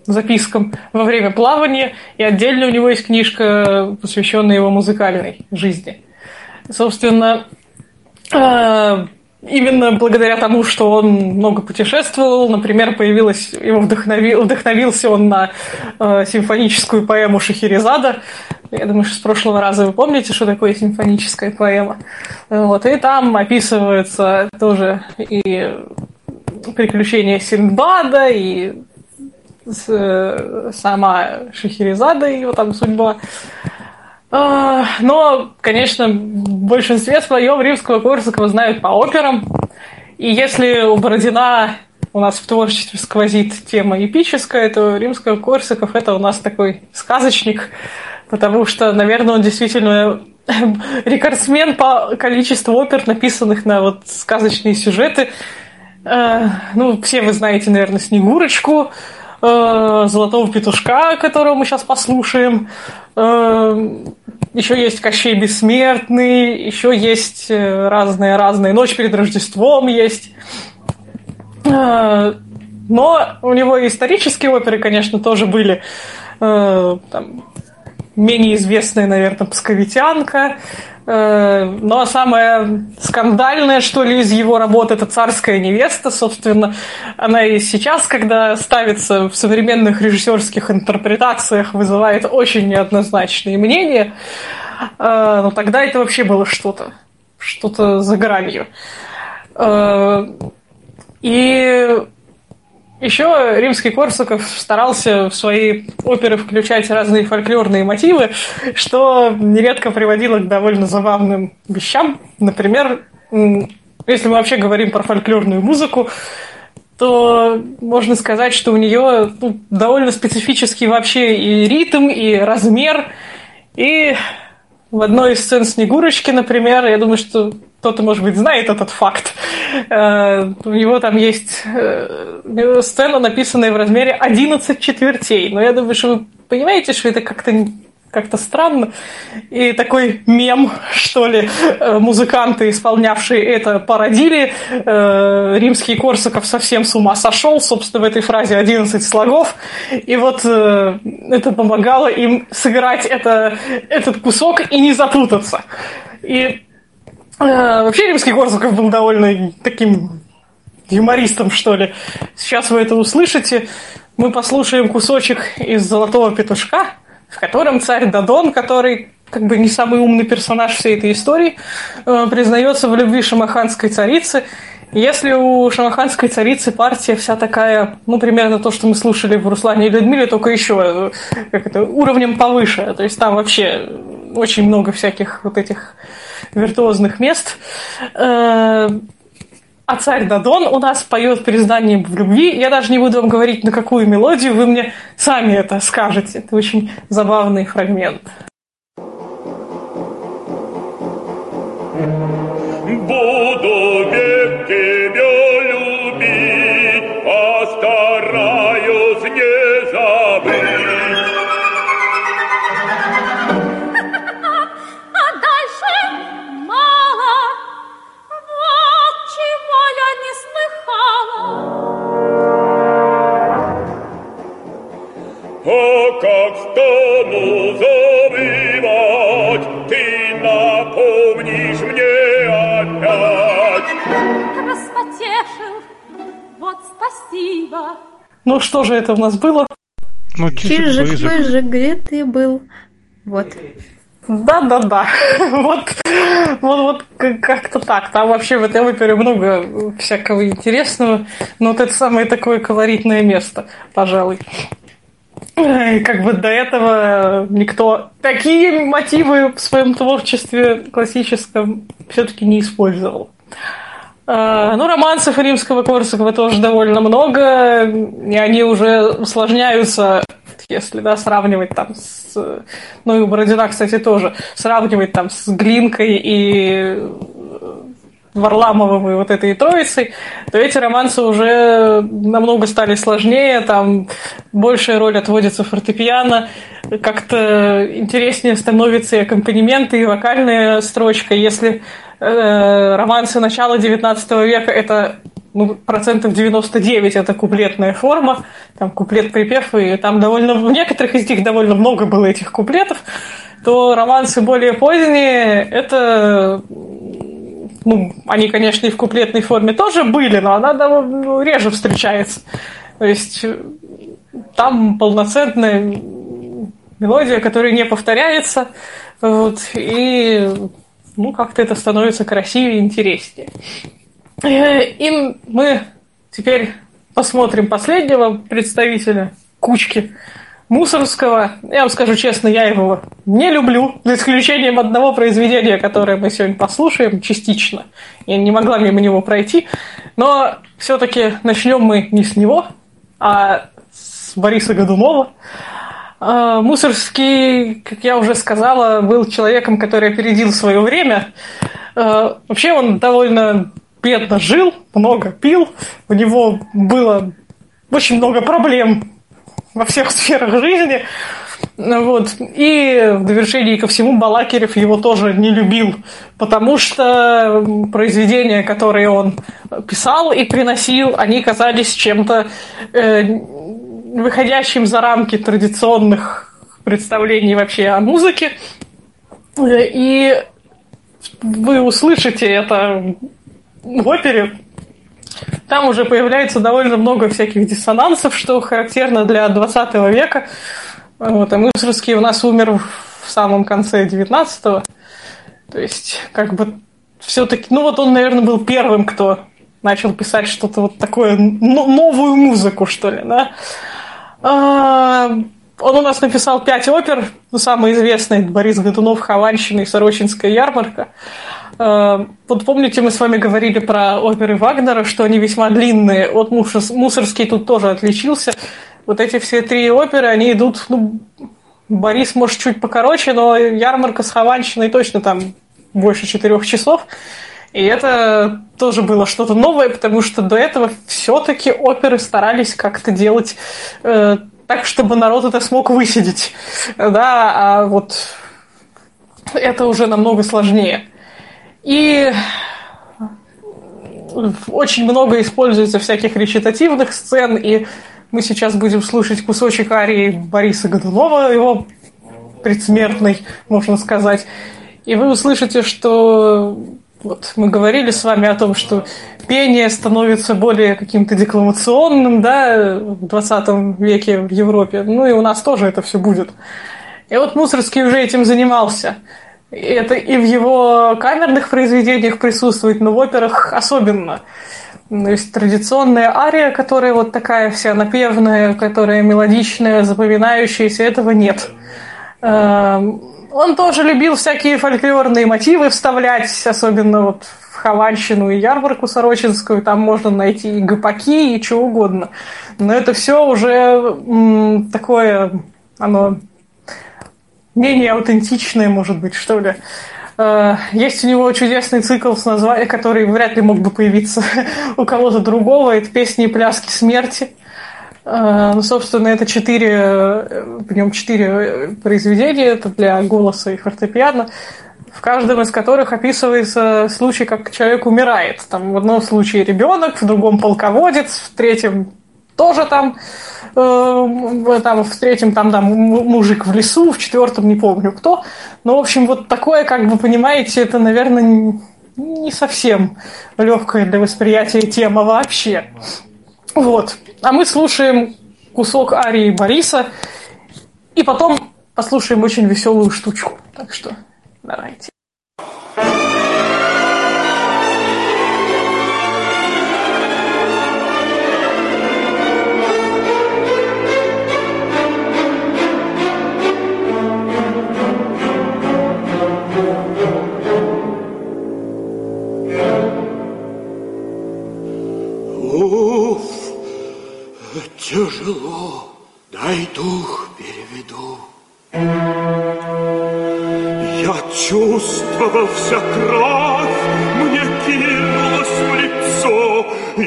запискам во время плавания, и отдельно у него есть книжка, посвященная его музыкальной жизни. Собственно, э, Именно благодаря тому, что он много путешествовал, например, появилась, его вдохновил, вдохновился он на э, симфоническую поэму Шахерезада, Я думаю, что с прошлого раза вы помните, что такое симфоническая поэма. Вот, и там описывается тоже и приключения Синдбада, и э, сама Шахерезада, и его там судьба. А, Но, конечно, в большинстве своем римского Корсакова знают по операм. И если у Бородина у нас в творчестве сквозит тема эпическая, то римского Корсаков это у нас такой сказочник, потому что, наверное, он действительно рекордсмен по количеству опер, написанных на вот сказочные сюжеты. Э, Ну, все вы знаете, наверное, Снегурочку, э, Золотого петушка, которого мы сейчас послушаем. Э, Еще есть Кощей Бессмертный, еще есть разные-разные. Ночь перед Рождеством есть. Э, Но у него и исторические оперы, конечно, тоже были. Э, Там, менее известная, наверное, «Псковитянка». Э, Но самое скандальное, что ли, из его работ – это «Царская невеста». Собственно, она и сейчас, когда ставится в современных режиссерских интерпретациях, вызывает очень неоднозначные мнения. Э, Но тогда это вообще было что-то, что-то за гранью. Э, И еще римский Корсаков старался в свои оперы включать разные фольклорные мотивы, что нередко приводило к довольно забавным вещам. Например, если мы вообще говорим про фольклорную музыку, то можно сказать, что у нее ну, довольно специфический вообще и ритм, и размер. И в одной из сцен Снегурочки, например, я думаю, что кто-то, может быть, знает этот факт. Э, У него там есть э, сцена, написанная в размере 11 четвертей. Но я думаю, что вы понимаете, что это как-то как-то странно. И такой мем, что ли, э, музыканты, исполнявшие это, породили. Римский Корсаков совсем с ума сошел, собственно, в этой фразе 11 слогов. И вот это помогало им сыграть это, этот кусок и не запутаться. И Вообще римский Корсаков был довольно таким юмористом, что ли. Сейчас вы это услышите. Мы послушаем кусочек из «Золотого петушка», в котором царь Дадон, который как бы не самый умный персонаж всей этой истории, э, признается в любви шамаханской царицы. Если у шамаханской царицы партия вся такая, ну, примерно то, что мы слушали в Руслане и Людмиле, только еще как это, уровнем повыше. То есть там вообще очень много всяких вот этих виртуозных мест. Э, А царь Дадон у нас поет признание в любви. Я даже не буду вам говорить, на какую мелодию, вы мне сами это скажете. Это очень забавный фрагмент. Буду век тебя любить, постараюсь не забыть. А дальше мало. Вот чего я не слыхала. А как стану забывать, спасибо. Ну что же это у нас было? Ну, Чижик, пыжик, где ты был? Вот. Да-да-да. Вот, вот, вот как- как-то так. Там вообще в этой опере много всякого интересного. Но вот это самое такое колоритное место, пожалуй. И как бы до этого никто такие мотивы в своем творчестве классическом все-таки не использовал. А, Ну, романсов римского Корсакова тоже довольно много, и они уже усложняются, если да, сравнивать там с... Ну, и Бородина, кстати, тоже. Сравнивать там с Глинкой и Варламовым и вот этой троицей, то эти романсы уже намного стали сложнее, там большая роль отводится фортепиано, как-то интереснее становится и аккомпанементы, и вокальная строчка. Если э, романсы начала XIX века это ну, процентов 99 это куплетная форма, там куплет-припев, и там довольно, в некоторых из них довольно много было этих куплетов, то романсы более поздние, это ну, они, конечно, и в куплетной форме тоже были, но она ну, реже встречается. То есть там полноценная мелодия, которая не повторяется, вот, и ну, как-то это становится красивее и интереснее. Э, И мы теперь посмотрим последнего представителя кучки Мусорского. Я вам скажу честно, я его не люблю, за исключением одного произведения, которое мы сегодня послушаем частично. Я не могла мимо него пройти. Но все-таки начнем мы не с него, а с Бориса Годунова. А, Мусорский, как я уже сказала, был человеком, который опередил свое время. А, Вообще он довольно бедно жил, много пил, у него было очень много проблем во всех сферах жизни. Вот. И в довершении ко всему Балакирев его тоже не любил, потому что произведения, которые он писал и приносил, они казались чем-то э, выходящим за рамки традиционных представлений вообще о музыке. И вы услышите это в опере, там уже появляется довольно много всяких диссонансов, что характерно для 20 века. Вот, а Мусорский у нас умер в самом конце 19-го. То есть, как бы, все-таки, ну вот он, наверное, был первым, кто начал писать что-то вот такое, новую музыку, что ли, да. А, Он у нас написал пять опер, ну, самые известные Борис Годунов, Хованщина и Сорочинская ярмарка. А, Вот помните, мы с вами говорили про оперы Вагнера, что они весьма длинные. Вот Мусор- Мусорский тут тоже отличился. Вот эти все три оперы, они идут, ну, Борис, может, чуть покороче, но ярмарка с Хованщиной точно там больше четырех часов. И это тоже было что-то новое, потому что до этого все-таки оперы старались как-то делать э, так, чтобы народ это смог высидеть. Да, а вот это уже намного сложнее. И очень много используется всяких речитативных сцен, и мы сейчас будем слушать кусочек арии Бориса Годунова, его предсмертный, можно сказать. И вы услышите, что вот мы говорили с вами о том, что пение становится более каким-то декламационным, да, в 20 веке в Европе. Ну и у нас тоже это все будет. И вот Мусорский уже этим занимался. И Это и в его камерных произведениях присутствует, но в операх особенно. То есть традиционная ария, которая вот такая вся напевная, которая мелодичная, запоминающаяся, этого нет. Он тоже любил всякие фольклорные мотивы вставлять, особенно вот в Хованщину и ярмарку Сорочинскую. Там можно найти и гопаки, и чего угодно. Но это все уже м, такое, оно менее аутентичное, может быть, что ли. Э, Есть у него чудесный цикл с названием, который вряд ли мог бы появиться у кого-то другого. Это песни и пляски смерти. Э, Ну, собственно, это четыре, э, в нем четыре произведения, это для голоса и фортепиано, в каждом из которых описывается случай, как человек умирает. Там в одном случае ребенок, в другом полководец, в третьем тоже там, э, там в третьем там, да, м- мужик в лесу, в четвертом не помню кто. Но, в общем, вот такое, как вы понимаете, это, наверное, не совсем легкая для восприятия тема вообще. Вот. А мы слушаем кусок арии Бориса, и потом послушаем очень веселую штучку. Так что давайте. Уф, тяжело, дай дух переведу. Я чувствовал вся кровь, мне кинулась в лицо, и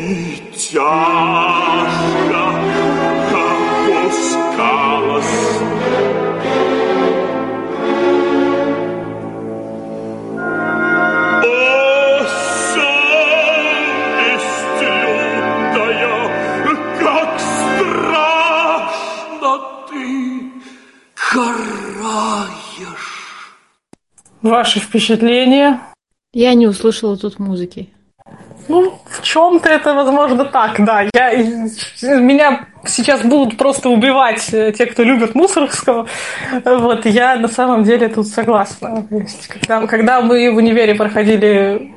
тяжко караешь. Ваши впечатления? Я не услышала тут музыки. Ну, в чем-то это, возможно, так, да. Я, меня сейчас будут просто убивать э, те, кто любит Мусоргского. Вот, я на самом деле тут согласна. Есть, когда, когда мы в универе проходили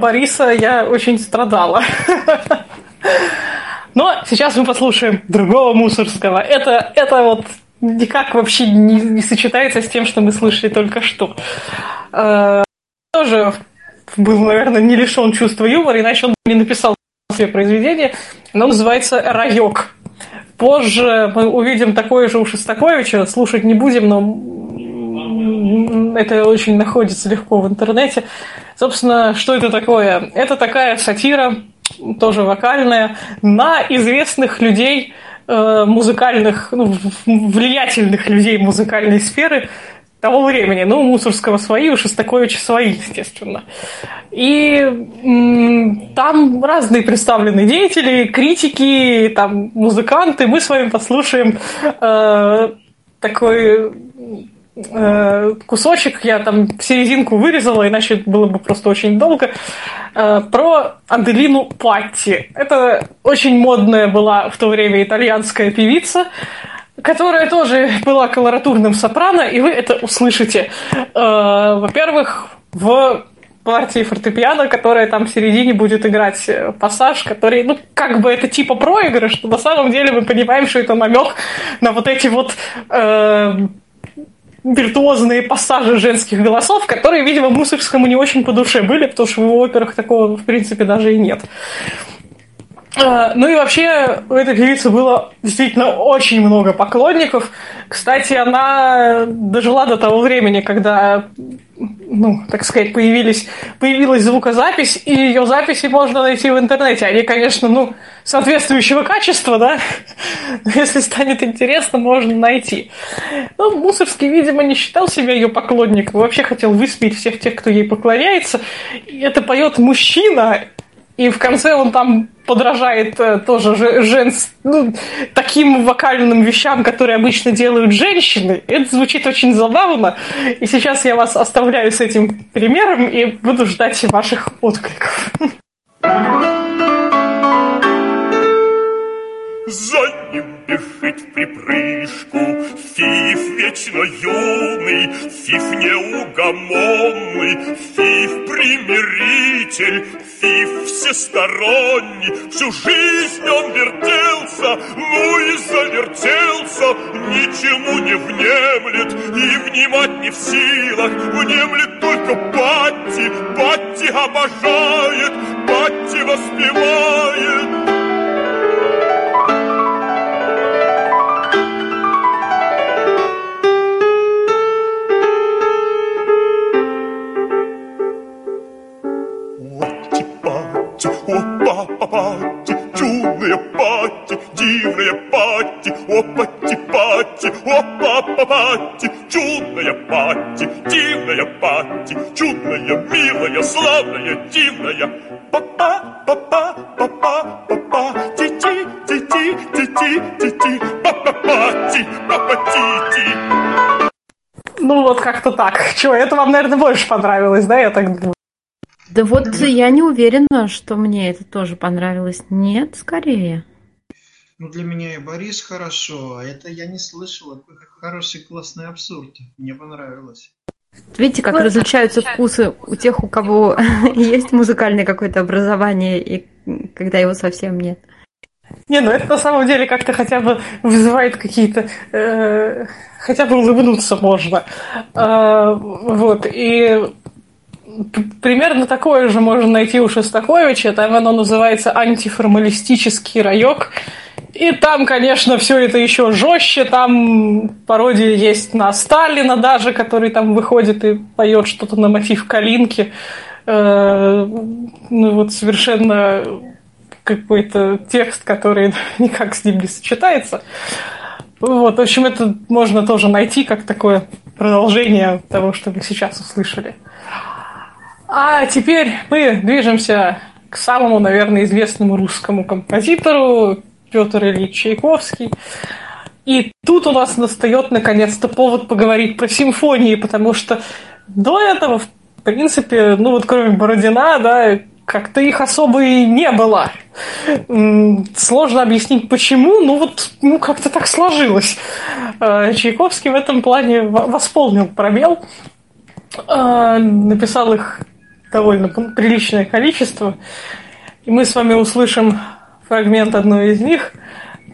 Бориса, я очень страдала. Но сейчас мы послушаем другого Мусорского. Это, это вот никак вообще не, не сочетается с тем, что мы слышали только что. Э, тоже был, наверное, не лишен чувства юмора, иначе он не написал свое произведение. Оно называется «Райок». Позже мы увидим такое же у Шостаковича, слушать не будем, но это очень находится легко в интернете. Собственно, что это такое? Это такая сатира, тоже вокальная, на известных людей, музыкальных, ну, влиятельных людей музыкальной сферы того времени. Ну, у Мусорского свои, у Шостаковича свои, естественно. И там разные представлены деятели, критики, там, музыканты. Мы с вами послушаем э, такой э, кусочек, я там серединку вырезала, иначе было бы просто очень долго, э, про Аделину Патти. Это очень модная была в то время итальянская певица, которая тоже была колоратурным сопрано, и вы это услышите. Э, во-первых, в партии фортепиано, которая там в середине будет играть э, пассаж, который, ну, как бы это типа проигрыш, что на самом деле мы понимаем, что это намек на вот эти вот э, виртуозные пассажи женских голосов, которые, видимо, Мусоргскому не очень по душе были, потому что в его операх такого, в принципе, даже и нет. А, ну и вообще у этой певицы было действительно очень много поклонников. Кстати, она дожила до того времени, когда, ну, так сказать, появились, появилась звукозапись, и ее записи можно найти в интернете. Они, конечно, ну, соответствующего качества, да, если станет интересно, можно найти. Ну, Мусорский, видимо, не считал себя ее поклонником, вообще хотел высмеять всех тех, кто ей поклоняется. И это поет мужчина, и в конце он там подражает э, тоже жен... ну, таким вокальным вещам, которые обычно делают женщины. Это звучит очень забавно. И сейчас я вас оставляю с этим примером и буду ждать ваших откликов. За бежит в припрыжку Фиф вечно юный, Фиф неугомонный, Фиф примиритель, Фиф всесторонний. Всю жизнь он вертелся, ну и завертелся, Ничему не внемлет и внимать не в силах. Внемлет только Патти, Патти обожает, Патти воспевает. Пати, чудная пати, дивная пати, о пати, пати, о папа пати, чудная пати, дивная пати, чудная, милая, славная, дивная, папа, папа, папа, папа, ти-ти, ти-ти, ти-ти, ти-ти, папа, пати, папа, ти-ти. Ну вот как-то так. Чего, это вам, наверное, больше понравилось, да, я так думаю? Да вот я не уверена, что мне это тоже понравилось. Нет, скорее. Ну, для меня и Борис хорошо, а это я не слышала. Хороший классный абсурд. Мне понравилось. Видите, как различаются вкусы у тех, у кого есть музыкальное какое-то образование, и когда его совсем нет. Не, ну это на самом деле как-то хотя бы вызывает какие-то... Э, хотя бы улыбнуться можно. Э, вот, и примерно такое же можно найти у Шостаковича. Там оно называется антиформалистический райок. И там, конечно, все это еще жестче. Там пародия есть на Сталина даже, который там выходит и поет что-то на мотив Калинки. Э, ну вот совершенно какой-то текст, который никак с ним не сочетается. Вот, в общем, это можно тоже найти как такое продолжение того, что вы сейчас услышали. А теперь мы движемся к самому, наверное, известному русскому композитору Петр Ильич Чайковский. И тут у нас настает наконец-то повод поговорить про симфонии, потому что до этого, в принципе, ну вот кроме Бородина, да, как-то их особо и не было. Сложно объяснить, почему, ну вот ну, как-то так сложилось. Э, Чайковский в этом плане во- восполнил пробел, Э, написал их довольно приличное количество, и мы с вами услышим фрагмент одной из них.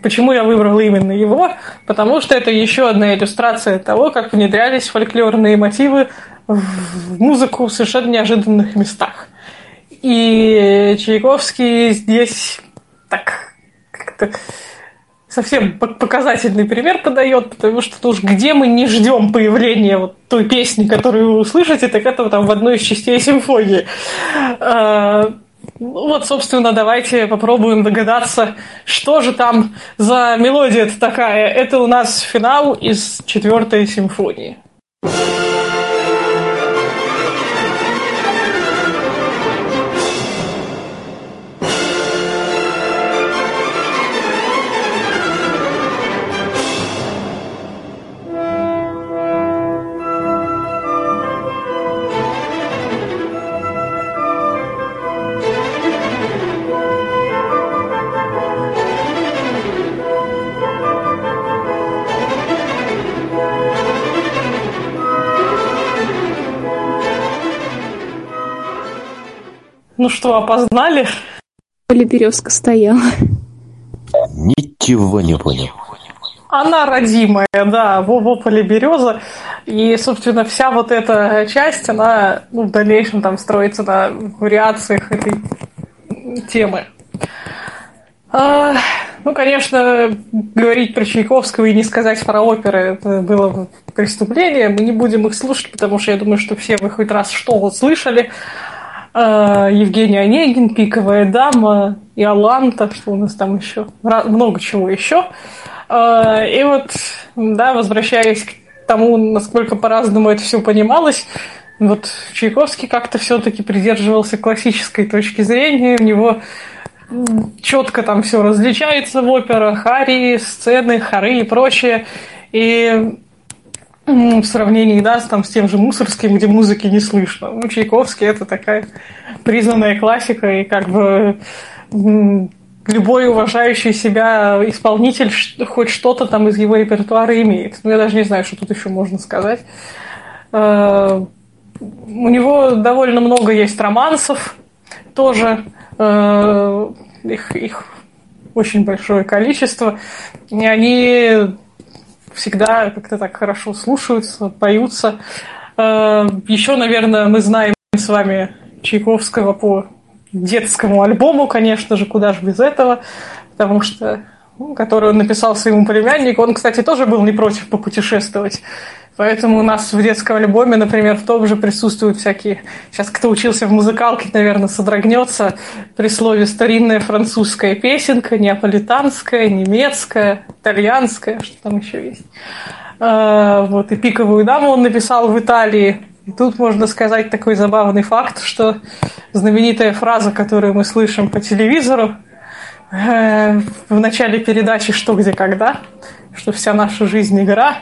Почему я выбрал именно его? Потому что это еще одна иллюстрация того, как внедрялись фольклорные мотивы в музыку в совершенно неожиданных местах. И Чайковский здесь так как-то совсем пок- показательный пример подает, потому что ну уж где мы не ждем появления вот той песни, которую вы услышите, так это там в одной из частей симфонии. А, ну вот, собственно, давайте попробуем догадаться, что же там за мелодия такая. Это у нас финал из четвертой симфонии. Что, опознали? Поле березка стояла. Ничего не понял. Она родимая, да, во поле береза. И, собственно, вся вот эта часть, она ну, в дальнейшем там строится на вариациях этой темы. А, ну, конечно, говорить про Чайковского и не сказать про оперы, это было бы преступление. Мы не будем их слушать, потому что я думаю, что все вы хоть раз что-то слышали. А, Евгений Онегин, «Пиковая дама», Иоланта, что у нас там еще, много чего еще. А, И вот, да, возвращаясь к тому, насколько по-разному это все понималось, вот Чайковский как-то все-таки придерживался классической точки зрения, у него четко там все различается в операх, арии, сцены, хоры и прочее. И м, в сравнении, да, с, там, с тем же Мусорским, где музыки не слышно. Ну, Чайковский это такая признанная классика, и как бы любой уважающий себя исполнитель хоть что-то там из его репертуара имеет. Ну, я даже не знаю, что тут еще можно сказать. Э, У него довольно много есть романсов тоже. Э, Их, их очень большое количество. И они всегда как-то так хорошо слушаются, поются. Э, Еще, наверное, мы знаем с вами Чайковского по детскому альбому, конечно же, куда же без этого, потому что ну, который он написал своему племяннику. Он, кстати, тоже был не против попутешествовать. Поэтому у нас в детском альбоме, например, в том же присутствуют всякие... Сейчас кто учился в музыкалке, наверное, содрогнется при слове «старинная французская песенка», «неаполитанская», «немецкая», «итальянская», что там еще есть. А, Вот, и «Пиковую даму» он написал в Италии. И тут можно сказать такой забавный факт, что знаменитая фраза, которую мы слышим по телевизору, э, в начале передачи «Что, где, когда», что вся наша жизнь игра,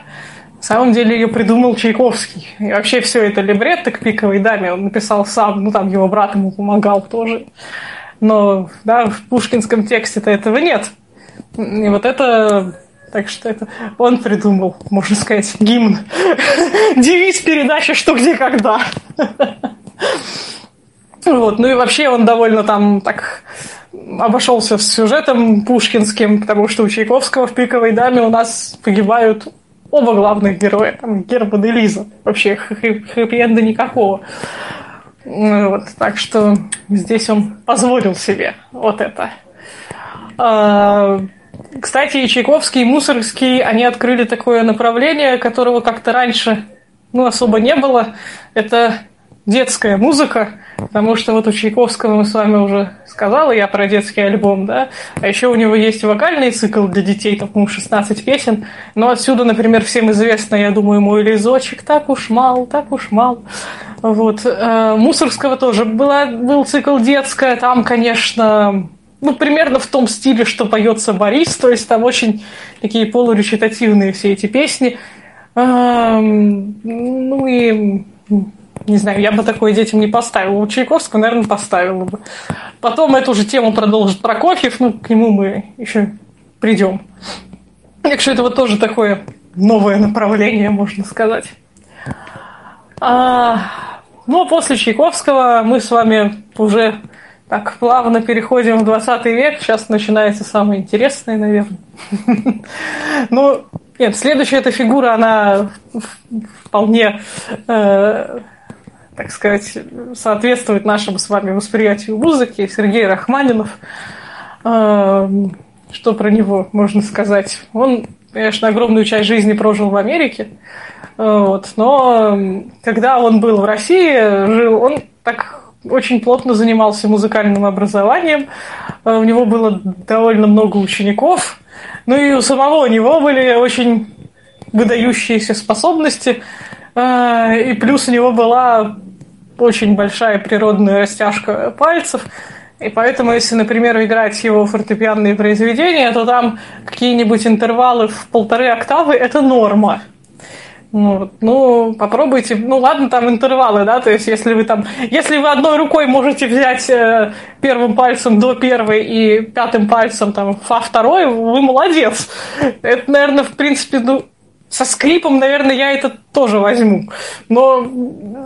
на самом деле ее придумал Чайковский. И вообще все это либретто к «Пиковой даме» он написал сам, ну там его брат ему помогал тоже. Но да, в пушкинском тексте-то этого нет. И вот это... Так что это он придумал, можно сказать, гимн. Девиз передачи «Что, где, когда». Вот. Ну и вообще он довольно там так обошелся с сюжетом пушкинским, потому что у Чайковского в «Пиковой даме» у нас погибают оба главных героя, там Герман и Лиза. Вообще хэ- хэппи-энда никакого. Ну Вот, так что здесь он позволил себе вот это. А, Кстати, и Чайковский, и Мусоргский, они открыли такое направление, которого как-то раньше ну, особо не было. Это детская музыка, потому что вот у Чайковского мы с вами уже сказала я про детский альбом, да, а еще у него есть вокальный цикл для детей, там, по 16 песен, но отсюда, например, всем известно, я думаю, мой лизочек так уж мал, так уж мал. Вот. Э, Мусорского тоже была, был цикл детская, там, конечно, ну, примерно в том стиле, что поется Борис, то есть там очень такие полуречитативные все эти песни. Эм, Ну и не знаю, я бы такое детям не поставила. У Чайковского, наверное, поставила бы. Потом эту же тему продолжит Прокофьев, ну, к нему мы еще придем. Так что это вот тоже такое новое направление, можно сказать. А, ну, а после Чайковского мы с вами уже так плавно переходим в 20 век. Сейчас начинается самое интересное, наверное. Ну, нет, следующая эта фигура, она вполне, э, так сказать, соответствует нашему с вами восприятию музыки. Сергей Рахманинов. Э, что про него можно сказать? Он, конечно, огромную часть жизни прожил в Америке. Вот, но когда он был в России, жил, он так очень плотно занимался музыкальным образованием. Э, у него было довольно много учеников. Ну и у самого него были очень выдающиеся способности. Э, и плюс у него была очень большая природная растяжка пальцев. И поэтому, если, например, играть его фортепианные произведения, то там какие-нибудь интервалы в полторы октавы – это норма. Ну, ну, попробуйте, ну ладно, там интервалы, да, то есть если вы там, если вы одной рукой можете взять э, первым пальцем до первой и пятым пальцем там фа второй, вы молодец. Это, наверное, в принципе, ну, со скрипом, наверное, я это тоже возьму. Но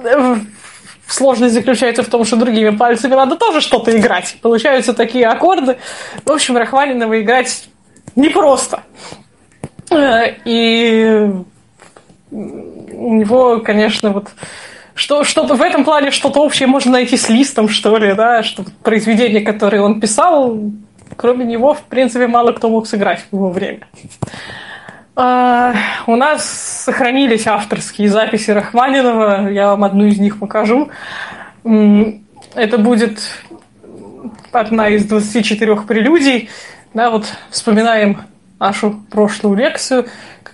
э, сложность заключается в том, что другими пальцами надо тоже что-то играть. Получаются такие аккорды. В общем, Рахманинова играть непросто. Э, и у него, конечно, вот что, что в этом плане что-то общее можно найти с листом, что ли, да, что произведения, которые он писал, кроме него, в принципе, мало кто мог сыграть в его время. Uh, у нас сохранились авторские записи Рахманинова, я вам одну из них покажу. Это будет одна из 24 прелюдий. Да, вот вспоминаем нашу прошлую лекцию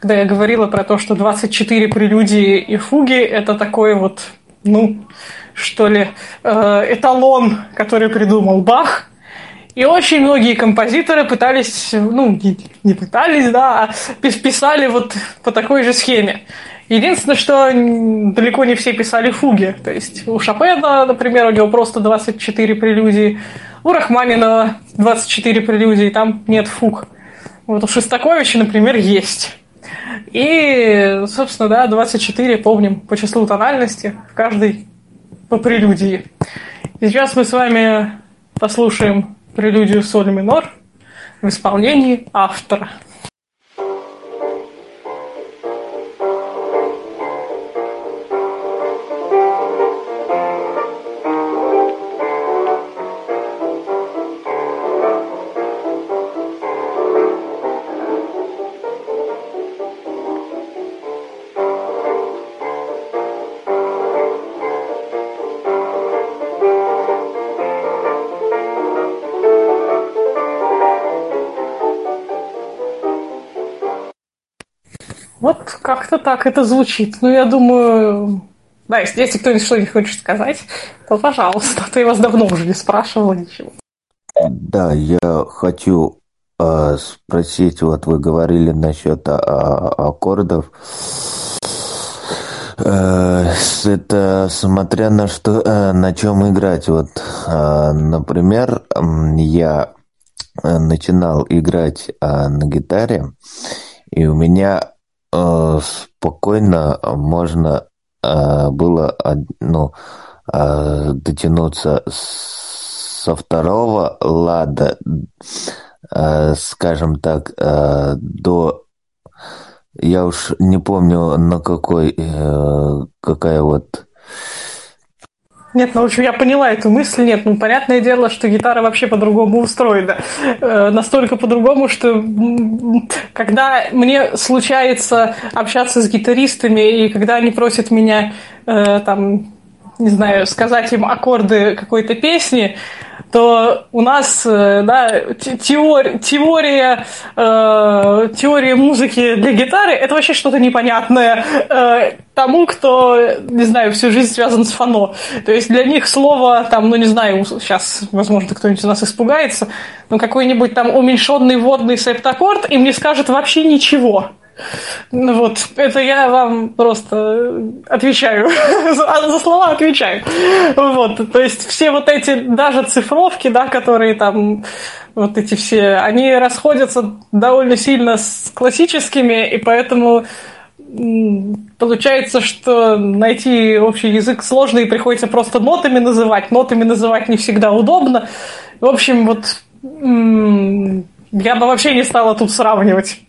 когда я говорила про то, что 24 прелюдии и фуги – это такой вот, ну, что ли, э, эталон, который придумал Бах. И очень многие композиторы пытались, ну, не пытались, да, а писали вот по такой же схеме. Единственное, что далеко не все писали фуги. То есть у Шопена, например, у него просто 24 прелюдии, у Рахманинова 24 прелюдии, там нет фуг. Вот у Шостаковича, например, есть. И, собственно, да, 24 помним по числу тональности в каждой по прелюдии. И сейчас мы с вами послушаем прелюдию соль минор в исполнении автора. Как-то так это звучит. Ну, я думаю, да, если, кто-нибудь что-нибудь хочет сказать, то пожалуйста. А я вас давно уже не спрашивала ничего. Да, я хочу э, спросить, вот вы говорили насчет а, а, аккордов. Э, это смотря на что, э, на чем играть. Вот, э, например, я начинал играть на гитаре, и у меня Э, спокойно можно э, было ну, э, дотянуться со второго лада, скажем так, до я уж не помню на какой какая вот нет, ну, в общем, я поняла эту мысль. Нет, ну, понятное дело, что гитара вообще по-другому устроена. Э, настолько по-другому, что когда мне случается общаться с гитаристами, и когда они просят меня, э, там, не знаю, сказать им аккорды какой-то песни, то у нас э, да, теория, теория, э, теория музыки для гитары это вообще что-то непонятное. Э, тому, кто, не знаю, всю жизнь связан с фано. То есть для них слово, там, ну не знаю, сейчас, возможно, кто-нибудь у нас испугается, но какой-нибудь там уменьшенный водный септаккорд им не скажет вообще ничего. Ну вот, это я вам просто отвечаю, за, за слова отвечаю. Вот, то есть все вот эти, даже цифровки, да, которые там, вот эти все, они расходятся довольно сильно с классическими, и поэтому получается, что найти общий язык сложно, и приходится просто нотами называть. Нотами называть не всегда удобно. В общем, вот я бы вообще не стала тут сравнивать.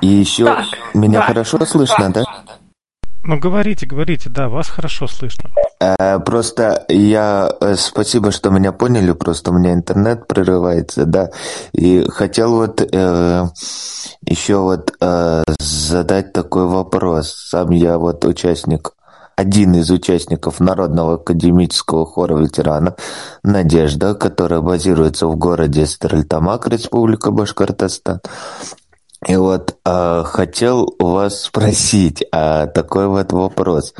И еще так, меня да. хорошо слышно, да? Ну, говорите, говорите, да, вас хорошо слышно. Э, просто я... Э, спасибо, что меня поняли, просто у меня интернет прерывается, да. И хотел вот э, еще вот э, задать такой вопрос. Сам я вот участник один из участников Народного академического хора ветеранов «Надежда», которая базируется в городе Стерлитамак, Республика Башкортостан. И вот э, хотел вас спросить а, такой вот вопрос.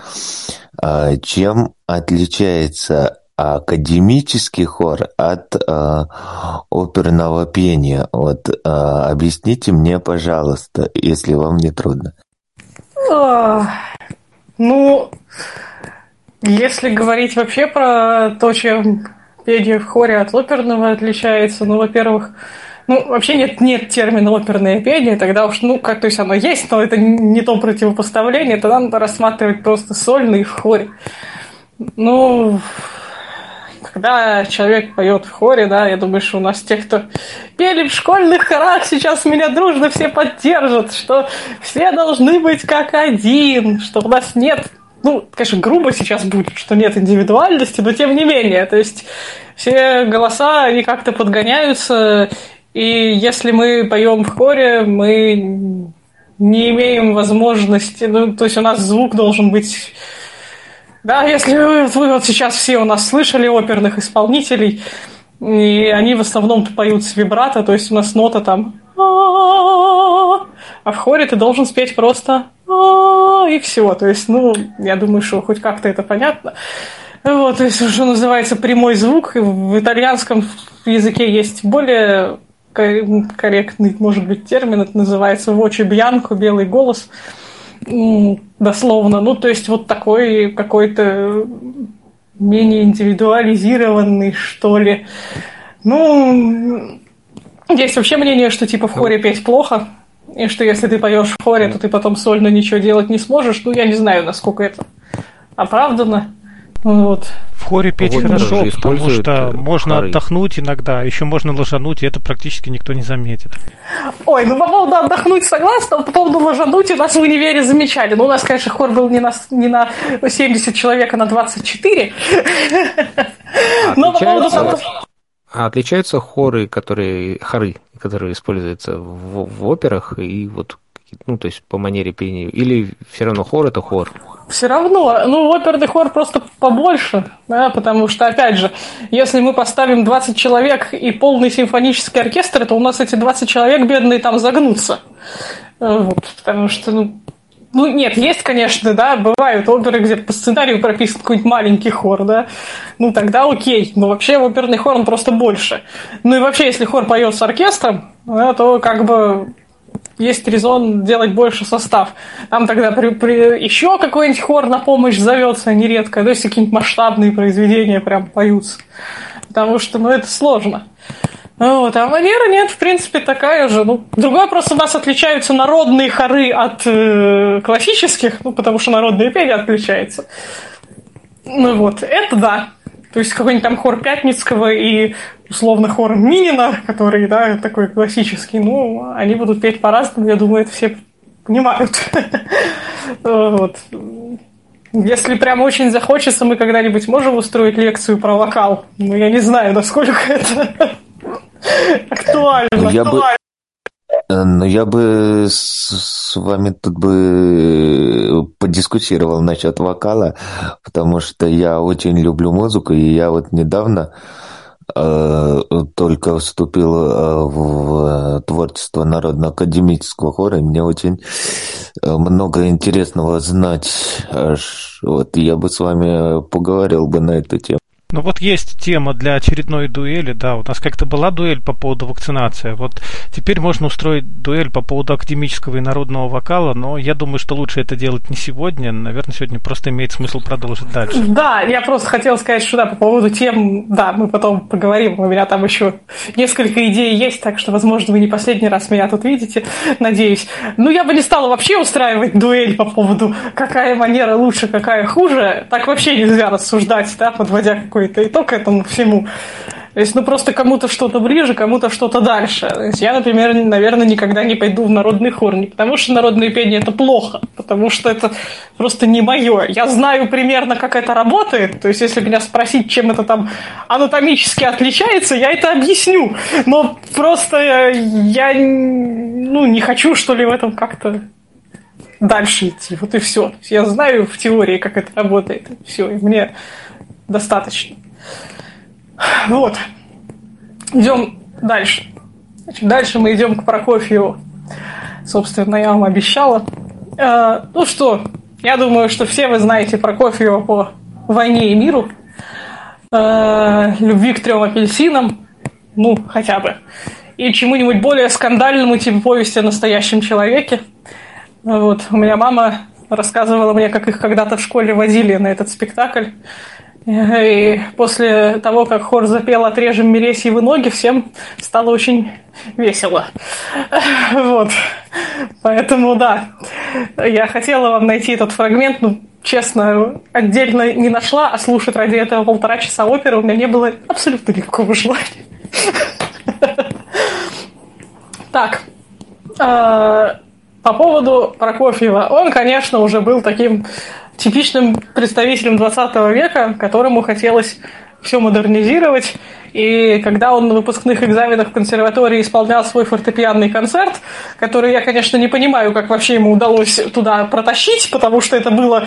А, чем отличается академический хор от э, оперного пения? Вот э, объясните мне, пожалуйста, если вам не трудно. Ну, если говорить вообще про то, чем пение в хоре от оперного отличается, ну, во-первых, ну, вообще нет, нет термина оперное пение, тогда уж, ну, как, то есть оно есть, но это не то противопоставление, тогда надо рассматривать просто сольный в хоре. Ну, когда человек поет в хоре, да, я думаю, что у нас те, кто пели в школьных хорах, сейчас меня дружно все поддержат, что все должны быть как один, что у нас нет ну, конечно, грубо сейчас будет, что нет индивидуальности, но тем не менее, то есть все голоса, они как-то подгоняются, и если мы поем в хоре, мы не имеем возможности, ну, то есть у нас звук должен быть да, если вы, вы вот сейчас все у нас слышали оперных исполнителей, и они в основном поют с вибрато, то есть у нас нота там а в хоре ты должен спеть просто и все. То есть, ну, я думаю, что хоть как-то это понятно. Вот, то есть, что называется прямой звук. В итальянском языке есть более корректный, может быть, термин, это называется вочи бьянко, белый голос дословно. Ну, то есть вот такой какой-то менее индивидуализированный, что ли. Ну, есть вообще мнение, что типа в хоре петь плохо, и что если ты поешь в хоре, то ты потом сольно ничего делать не сможешь. Ну, я не знаю, насколько это оправдано. Вот. В хоре петь вот хорошо, потому что э, можно хоры. отдохнуть иногда, еще можно ложануть, и это практически никто не заметит. Ой, ну по поводу отдохнуть согласна, но по поводу ложануть у нас в универе замечали. Ну, у нас, конечно, хор был не на, не на 70 человек, а на 24. Но по поводу того... А отличаются хоры, которые, хоры, которые используются в, в операх и вот ну, то есть по манере пения, или все равно хор это хор? Все равно, ну, оперный хор просто побольше, да, потому что, опять же, если мы поставим 20 человек и полный симфонический оркестр, то у нас эти 20 человек бедные там загнутся. Вот, потому что, ну, ну, нет, есть, конечно, да, бывают оперы, где по сценарию прописан какой-нибудь маленький хор, да, ну, тогда окей, но вообще оперный хор, он просто больше. Ну, и вообще, если хор поет с оркестром, да, то как бы есть резон делать больше состав. Там тогда при, при, еще какой-нибудь хор на помощь зовется нередко, то есть какие-нибудь масштабные произведения прям поются. Потому что, ну, это сложно. Вот, а манера нет, в принципе, такая же. Ну, другой вопрос, у нас отличаются народные хоры от э, классических, ну, потому что народное пение отличается. Ну вот, это да. То есть какой-нибудь там хор Пятницкого и условно хор Минина, который, да, такой классический, ну, они будут петь по-разному, я думаю, это все понимают. Вот. Если прям очень захочется, мы когда-нибудь можем устроить лекцию про вокал. Ну, я не знаю, насколько это актуально. Ну, я бы, э, ну, я бы с, вами тут бы подискутировал насчет вокала, потому что я очень люблю музыку, и я вот недавно Э, только вступил э, в творчество Народно-академического хора, и мне очень много интересного знать. Аж вот я бы с вами поговорил бы на эту тему. Ну вот есть тема для очередной дуэли, да, у нас как-то была дуэль по поводу вакцинации, вот теперь можно устроить дуэль по поводу академического и народного вокала, но я думаю, что лучше это делать не сегодня, наверное, сегодня просто имеет смысл продолжить дальше. Да, я просто хотел сказать, что да, по поводу тем, да, мы потом поговорим, у меня там еще несколько идей есть, так что, возможно, вы не последний раз меня тут видите, надеюсь. Ну, я бы не стала вообще устраивать дуэль по поводу, какая манера лучше, какая хуже, так вообще нельзя рассуждать, да, подводя какой какой-то итог этому всему. То есть, ну, просто кому-то что-то ближе, кому-то что-то дальше. То есть, я, например, наверное, никогда не пойду в народный хор, не потому что народное пение – это плохо, потому что это просто не мое. Я знаю примерно, как это работает, то есть, если меня спросить, чем это там анатомически отличается, я это объясню. Но просто я, ну, не хочу, что ли, в этом как-то дальше идти. Вот и все. Я знаю в теории, как это работает. Все, и мне достаточно. Вот. Идем дальше. Значит, дальше мы идем к Прокофьеву. Собственно, я вам обещала. Э, ну что, я думаю, что все вы знаете Прокофьева по «Войне и миру», э, «Любви к трем апельсинам», ну, хотя бы, и чему-нибудь более скандальному, типа повести о настоящем человеке. Вот, у меня мама рассказывала мне, как их когда-то в школе водили на этот спектакль. И после того, как хор запел «Отрежем Мересьевы ноги», всем стало очень весело. Вот. Поэтому, да, я хотела вам найти этот фрагмент, но, честно, отдельно не нашла, а слушать ради этого полтора часа оперы у меня не было абсолютно никакого желания. Так, а, по поводу Прокофьева. Он, конечно, уже был таким типичным представителем 20 века, которому хотелось все модернизировать. И когда он на выпускных экзаменах в консерватории исполнял свой фортепианный концерт, который я, конечно, не понимаю, как вообще ему удалось туда протащить, потому что это было,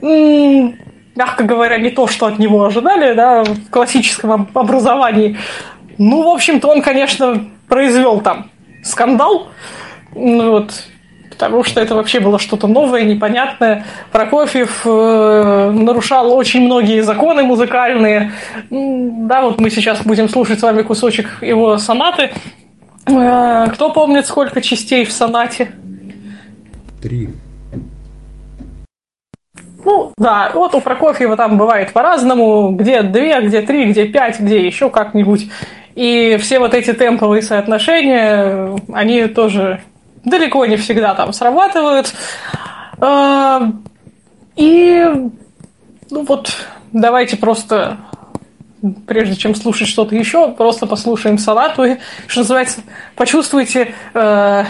мягко говоря, не то, что от него ожидали да, в классическом образовании. Ну, в общем-то, он, конечно, произвел там скандал. Ну, вот, потому что это вообще было что-то новое, непонятное. Прокофьев э, нарушал очень многие законы музыкальные. Да, вот мы сейчас будем слушать с вами кусочек его сонаты. Э, кто помнит, сколько частей в сонате? Три. Ну, да, вот у Прокофьева там бывает по-разному, где две, где три, где пять, где еще как-нибудь. И все вот эти темповые соотношения, они тоже далеко не всегда там срабатывают. А, и ну вот давайте просто прежде чем слушать что-то еще, просто послушаем сонату и, что называется, почувствуйте э,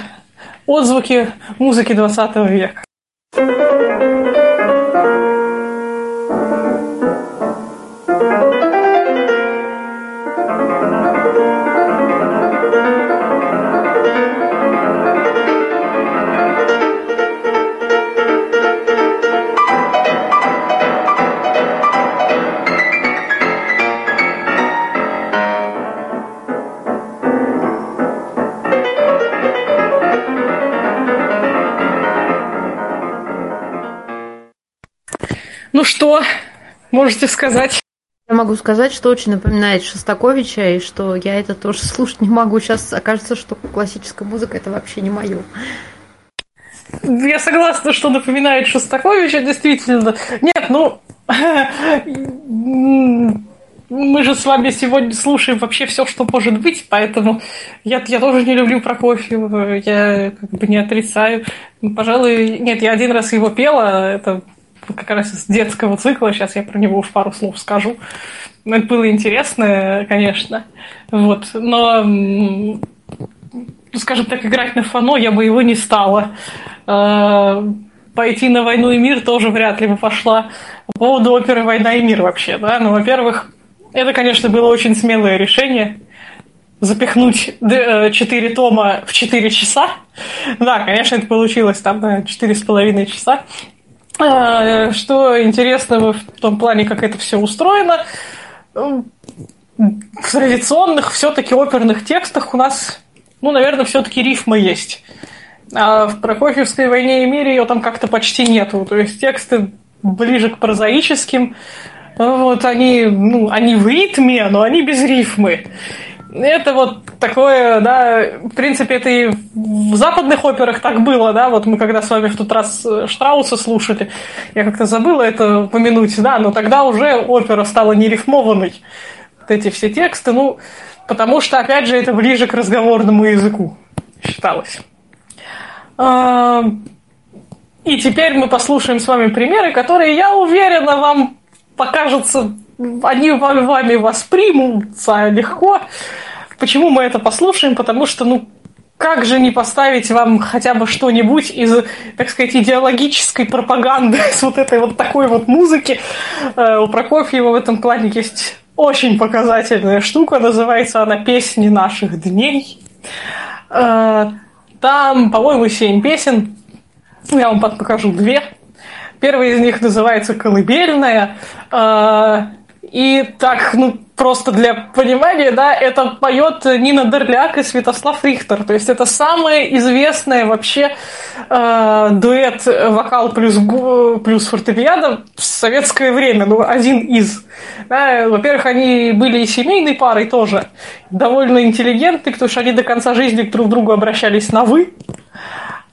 отзвуки музыки 20 века. Ну что, можете сказать? Я могу сказать, что очень напоминает Шостаковича, и что я это тоже слушать не могу. Сейчас окажется, что классическая музыка это вообще не мое. Я согласна, что напоминает Шостаковича, действительно. Нет, ну, мы же с вами сегодня слушаем вообще все, что может быть, поэтому я, я тоже не люблю Прокофьева, я как бы не отрицаю. Пожалуй, нет, я один раз его пела, это как раз из детского цикла, сейчас я про него уж пару слов скажу. Это было интересно, конечно. Вот. Но, ну, скажем так, играть на фано я бы его не стала. А, пойти на «Войну и мир» тоже вряд ли бы пошла. По поводу оперы «Война и мир» вообще, да, ну, во-первых, это, конечно, было очень смелое решение запихнуть э, четыре тома в четыре часа. Да, конечно, это получилось там на четыре с половиной часа. А, что интересного в том плане, как это все устроено, в традиционных все-таки оперных текстах у нас, ну, наверное, все-таки рифма есть. А в Прокофьевской «Войне и мире» ее там как-то почти нету. То есть тексты ближе к прозаическим. Вот они, ну, они в ритме, но они без рифмы. Это вот такое, да, в принципе, это и в западных операх так было, да, вот мы когда с вами в тот раз Штрауса слушали, я как-то забыла это упомянуть, да, но тогда уже опера стала нерифмованной. Вот эти все тексты, ну, потому что, опять же, это ближе к разговорному языку считалось. А, и теперь мы послушаем с вами примеры, которые, я уверена, вам покажутся, они вами воспримутся легко. Почему мы это послушаем? Потому что, ну, как же не поставить вам хотя бы что-нибудь из, так сказать, идеологической пропаганды с вот этой вот такой вот музыки? Э, у Прокофьева в этом плане есть очень показательная штука, называется она «Песни наших дней». Э, там, по-моему, семь песен, я вам покажу две. Первая из них называется «Колыбельная». И так, ну, просто для понимания, да, это поет Нина Дерляк и Святослав Рихтер. То есть это самая известная вообще э, дуэт вокал плюс, плюс фортепиано в советское время. Ну, один из. Да, во-первых, они были и семейной парой тоже. Довольно интеллигентны, потому что они до конца жизни друг к другу обращались на «вы».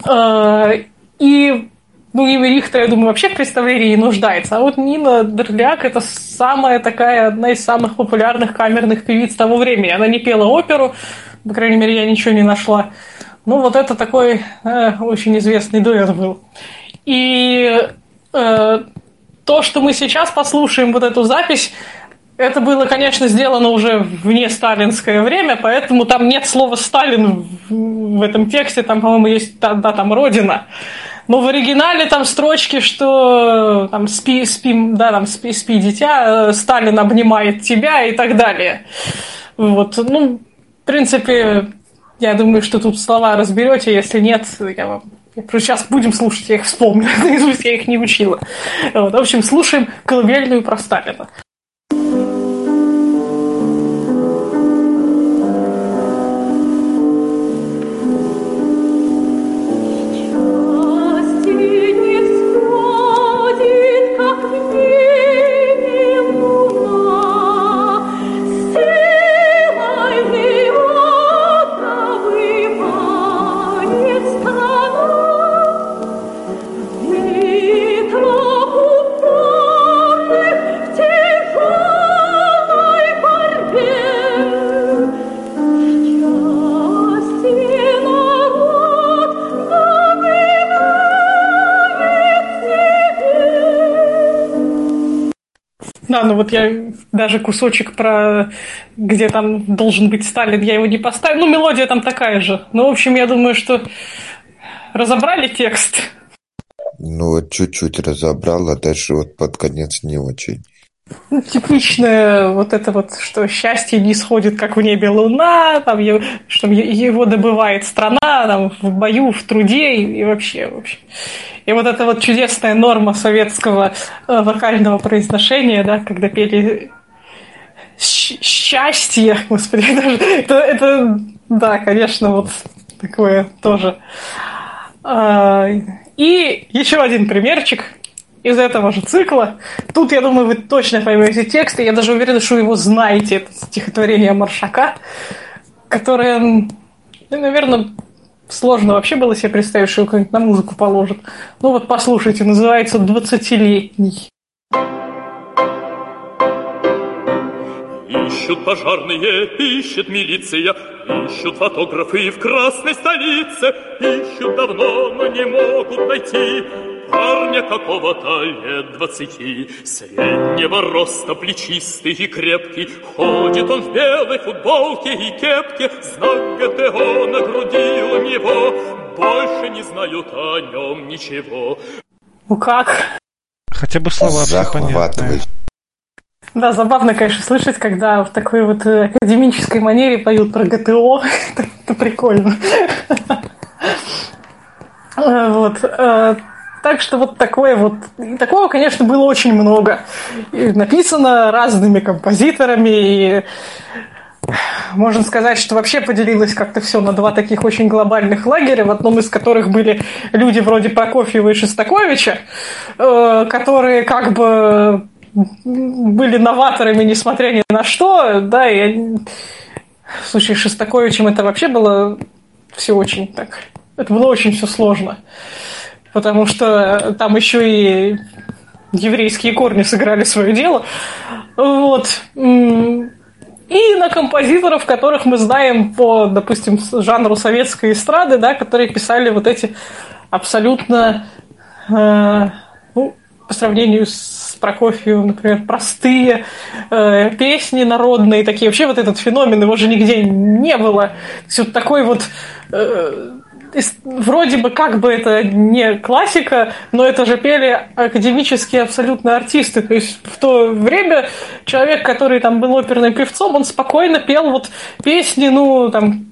Э, и ну, имя Рихтера, я думаю, вообще в представлении не нуждается. А вот Нина Дерляк – это самая такая, одна из самых популярных камерных певиц того времени. Она не пела оперу, по крайней мере, я ничего не нашла. Ну, вот это такой э, очень известный дуэт был. И э, то, что мы сейчас послушаем, вот эту запись, это было, конечно, сделано уже вне сталинское время, поэтому там нет слова «Сталин» в этом тексте, там, по-моему, есть, да, да там «Родина». Но в оригинале там строчки, что там спи, спи, да, там спи, спи, дитя, Сталин обнимает тебя и так далее. Вот, ну, в принципе, я думаю, что тут слова разберете, если нет, я вам Сейчас будем слушать, я их вспомню, я их не учила. Вот, в общем, слушаем колыбельную про Сталина. Вот я даже кусочек про где там должен быть Сталин, я его не поставил. Ну, мелодия там такая же. Ну, в общем, я думаю, что разобрали текст. Ну, вот чуть-чуть разобрал, а дальше вот под конец не очень. Типичное вот это вот, что счастье не сходит, как в небе луна, там, что его добывает страна, там, в бою, в труде и, и вообще, вообще. И вот эта вот чудесная норма советского э, вокального произношения, да, когда пели счастье, господи, это, это, да, конечно, вот такое тоже. А, и еще один примерчик из этого же цикла. Тут, я думаю, вы точно поймете текст, и я даже уверена, что вы его знаете, это стихотворение Маршака, которое, ну, наверное, Сложно вообще было себе представить, что его кто-нибудь на музыку положит. Ну вот послушайте, называется «Двадцатилетний». Ищут пожарные, ищет милиция, ищут фотографы в красной столице, ищут давно, но не могут найти парня какого-то лет двадцати, среднего роста, плечистый и крепкий. Ходит он в белой футболке и кепке, знак ГТО на груди у него. Больше не знают о нем ничего. Ну как? Хотя бы слова понятные. Да, забавно, конечно, слышать, когда в такой вот э, академической манере поют про ГТО. Это прикольно. Э, вот. Так что вот такое вот... Такого, конечно, было очень много. И написано разными композиторами. И можно сказать, что вообще поделилось как-то все на два таких очень глобальных лагеря, в одном из которых были люди вроде Прокофьева и Шостаковича, э, которые как бы были новаторами, несмотря ни на что, да, и в случае с Шостаковичем это вообще было все очень так, это было очень все сложно, потому что там еще и еврейские корни сыграли свое дело, вот, и на композиторов, которых мы знаем по, допустим, жанру советской эстрады, да, которые писали вот эти абсолютно, э, ну, по сравнению с Прокофьевым, например, простые э, песни народные, такие. Вообще вот этот феномен, его же нигде не было. То есть вот такой вот э, вроде бы как бы это не классика, но это же пели академические абсолютно артисты. То есть в то время человек, который там был оперным певцом, он спокойно пел вот песни, ну, там,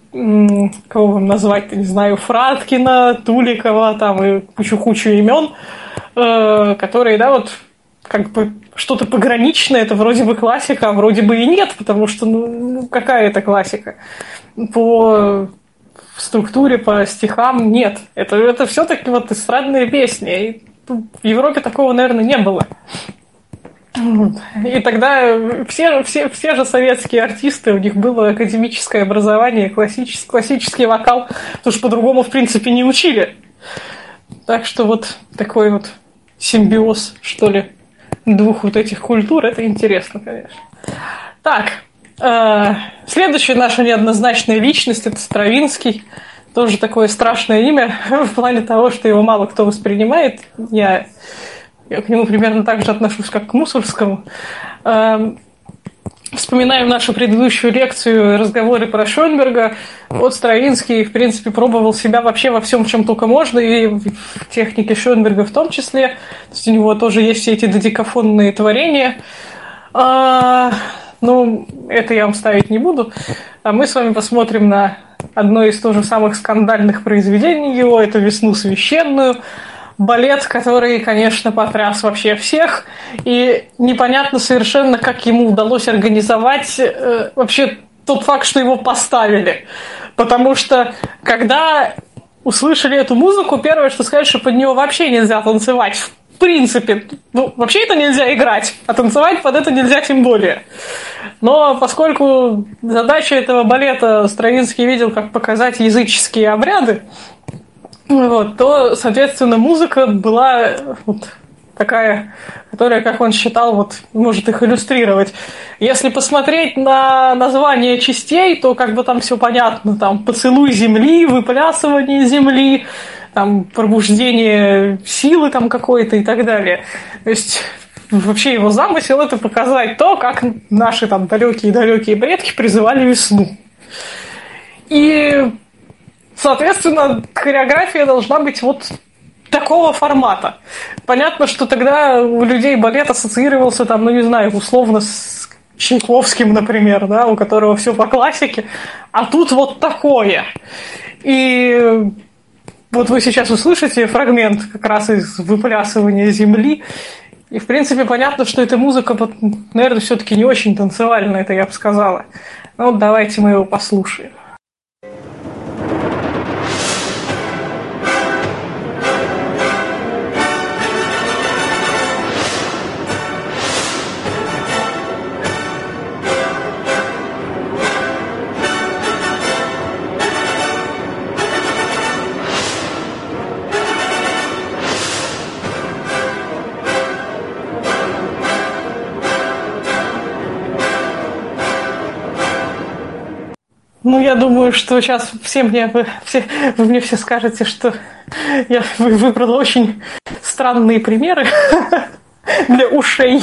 кого вам назвать-то, не знаю, Фраткина, Туликова, там, и кучу-кучу имен, э, которые, да, вот, как бы что-то пограничное, это вроде бы классика, а вроде бы и нет, потому что, ну, какая это классика? По в структуре по стихам нет. Это, это все-таки вот эстрадные песни. И в Европе такого, наверное, не было. И тогда все, все, все же советские артисты, у них было академическое образование, классический, классический вокал, потому что по-другому, в принципе, не учили. Так что вот такой вот симбиоз, что ли, двух вот этих культур, это интересно, конечно. Так, следующая наша неоднозначная личность – это Стравинский. Тоже такое страшное имя в плане того, что его мало кто воспринимает. Я, я к нему примерно так же отношусь, как к Мусорскому. Эм, вспоминаем нашу предыдущую лекцию, разговоры про Шонберга. Вот Стравинский, в принципе, пробовал себя вообще во всем, чем только можно, и в технике Шонберга в том числе. То есть у него тоже есть все эти додикафонные творения. Ну, это я вам ставить не буду. А мы с вами посмотрим на одно из тоже самых скандальных произведений его. Это «Весну священную». Балет, который, конечно, потряс вообще всех. И непонятно совершенно, как ему удалось организовать э, вообще тот факт, что его поставили. Потому что, когда услышали эту музыку, первое, что сказать, что под него вообще нельзя танцевать в принципе, ну, вообще это нельзя играть, а танцевать под это нельзя тем более. Но поскольку задача этого балета Стравинский видел, как показать языческие обряды, вот, то, соответственно, музыка была вот такая, которая, как он считал, вот может их иллюстрировать. Если посмотреть на название частей, то как бы там все понятно, там поцелуй земли, выплясывание земли, там пробуждение силы там какой-то и так далее. То есть вообще его замысел это показать то, как наши там далекие-далекие предки призывали весну. И, соответственно, хореография должна быть вот такого формата. Понятно, что тогда у людей балет ассоциировался там, ну не знаю, условно с Чайковским, например, да, у которого все по классике, а тут вот такое. И вот вы сейчас услышите фрагмент как раз из выплясывания земли. И, в принципе, понятно, что эта музыка, наверное, все-таки не очень танцевальная, это я бы сказала. Ну, давайте мы его послушаем. Ну, я думаю, что сейчас все мне, вы, все, вы мне все скажете, что я выбрала очень странные примеры для ушей.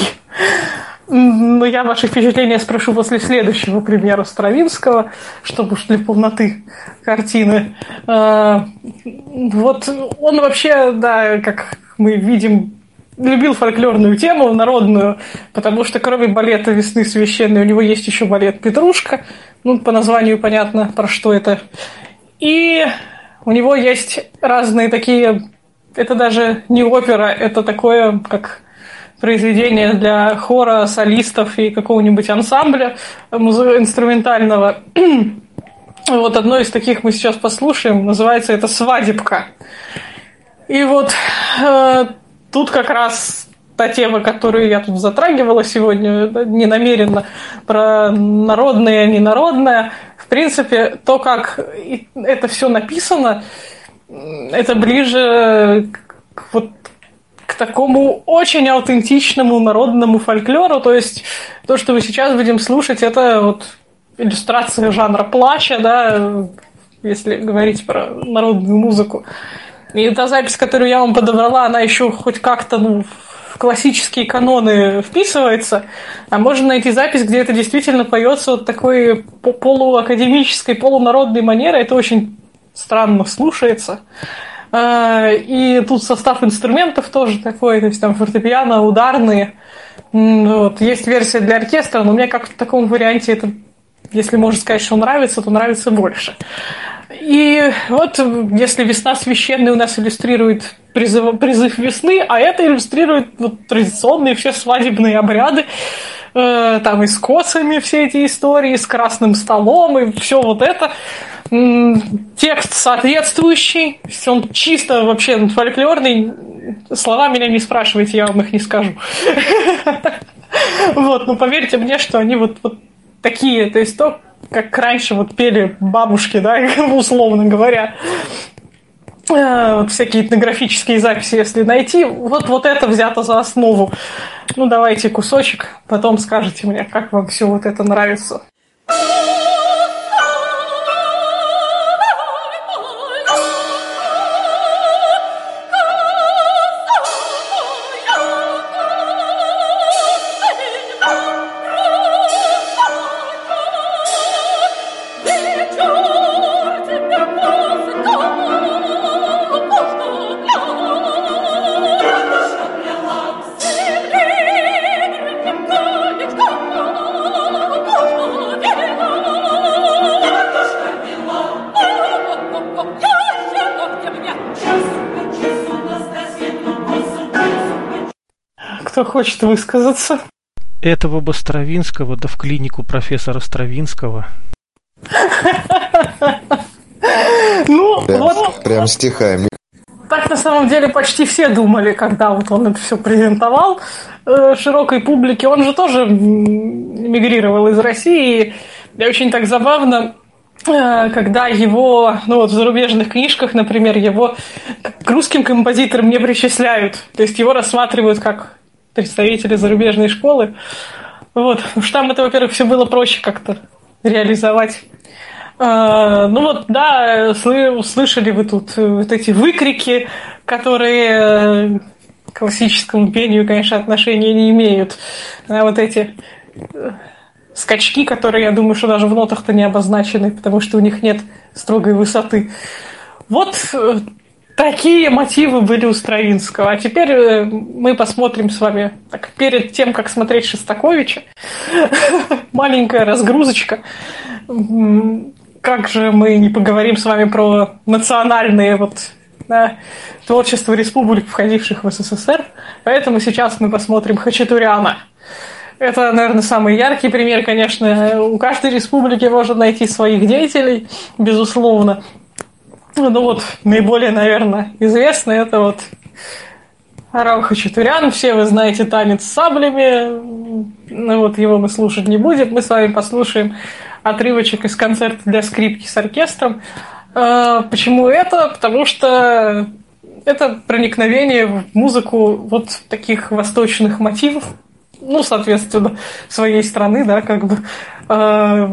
Но я ваши впечатления спрошу после следующего примера Стравинского, чтобы уж для полноты картины. А, вот он вообще, да, как мы видим, любил фольклорную тему, народную, потому что кроме балета «Весны священной» у него есть еще балет «Петрушка», ну, по названию понятно, про что это. И у него есть разные такие... Это даже не опера, это такое, как произведения для хора, солистов и какого-нибудь ансамбля инструментального. Вот одно из таких мы сейчас послушаем, называется это «Свадебка». И вот э, тут как раз та тема, которую я тут затрагивала сегодня, не намеренно, про народное, ненародное. В принципе, то, как это все написано, это ближе к, вот, к такому очень аутентичному народному фольклору. То есть то, что мы сейчас будем слушать, это вот иллюстрация жанра плача, да, если говорить про народную музыку. И та запись, которую я вам подобрала, она еще хоть как-то ну, классические каноны вписывается, а можно найти запись, где это действительно поется вот такой полуакадемической, полународной манерой. Это очень странно слушается. А, и тут состав инструментов тоже такой, то есть там фортепиано, ударные. Вот. Есть версия для оркестра, но мне как в таком варианте это, если можно сказать, что нравится, то нравится больше. И вот если весна священная у нас иллюстрирует призыв, призыв весны, а это иллюстрирует вот, традиционные все свадебные обряды, э, там и с косами все эти истории, с красным столом и все вот это. Текст соответствующий, он чисто вообще фольклорный. Слова меня не спрашивайте, я вам их не скажу. Вот, но поверьте мне, что они вот, вот такие, то есть то, как раньше вот пели бабушки, да, условно говоря, э, вот всякие этнографические записи, если найти, вот, вот это взято за основу. Ну, давайте кусочек, потом скажете мне, как вам все вот это нравится. Кто хочет высказаться? Этого бы Стравинского, да в клинику профессора Стравинского. Ну, прям, вот... Прям стихами. Так на самом деле почти все думали, когда вот он это все презентовал э, широкой публике. Он же тоже мигрировал из России. И очень так забавно, э, когда его, ну вот в зарубежных книжках, например, его к русским композиторам не причисляют. То есть его рассматривают как представители зарубежной школы. Вот. Уж там это, во-первых, все было проще как-то реализовать. А, ну вот, да, слышали вы тут вот эти выкрики, которые к классическому пению, конечно, отношения не имеют. А вот эти э, скачки, которые, я думаю, что даже в нотах-то не обозначены, потому что у них нет строгой высоты. Вот э, Такие мотивы были у Стравинского. А теперь э, мы посмотрим с вами, так, перед тем, как смотреть Шостаковича, маленькая разгрузочка. Как же мы не поговорим с вами про национальные вот да, творчество республик, входивших в СССР. Поэтому сейчас мы посмотрим Хачатуряна. Это, наверное, самый яркий пример, конечно. У каждой республики можно найти своих деятелей, безусловно. Ну вот, наиболее, наверное, известный это вот Арам Хачатурян. Все вы знаете танец с саблями. Ну вот его мы слушать не будем. Мы с вами послушаем отрывочек из концерта для скрипки с оркестром. А, почему это? Потому что это проникновение в музыку вот таких восточных мотивов, ну, соответственно, своей страны, да, как бы а,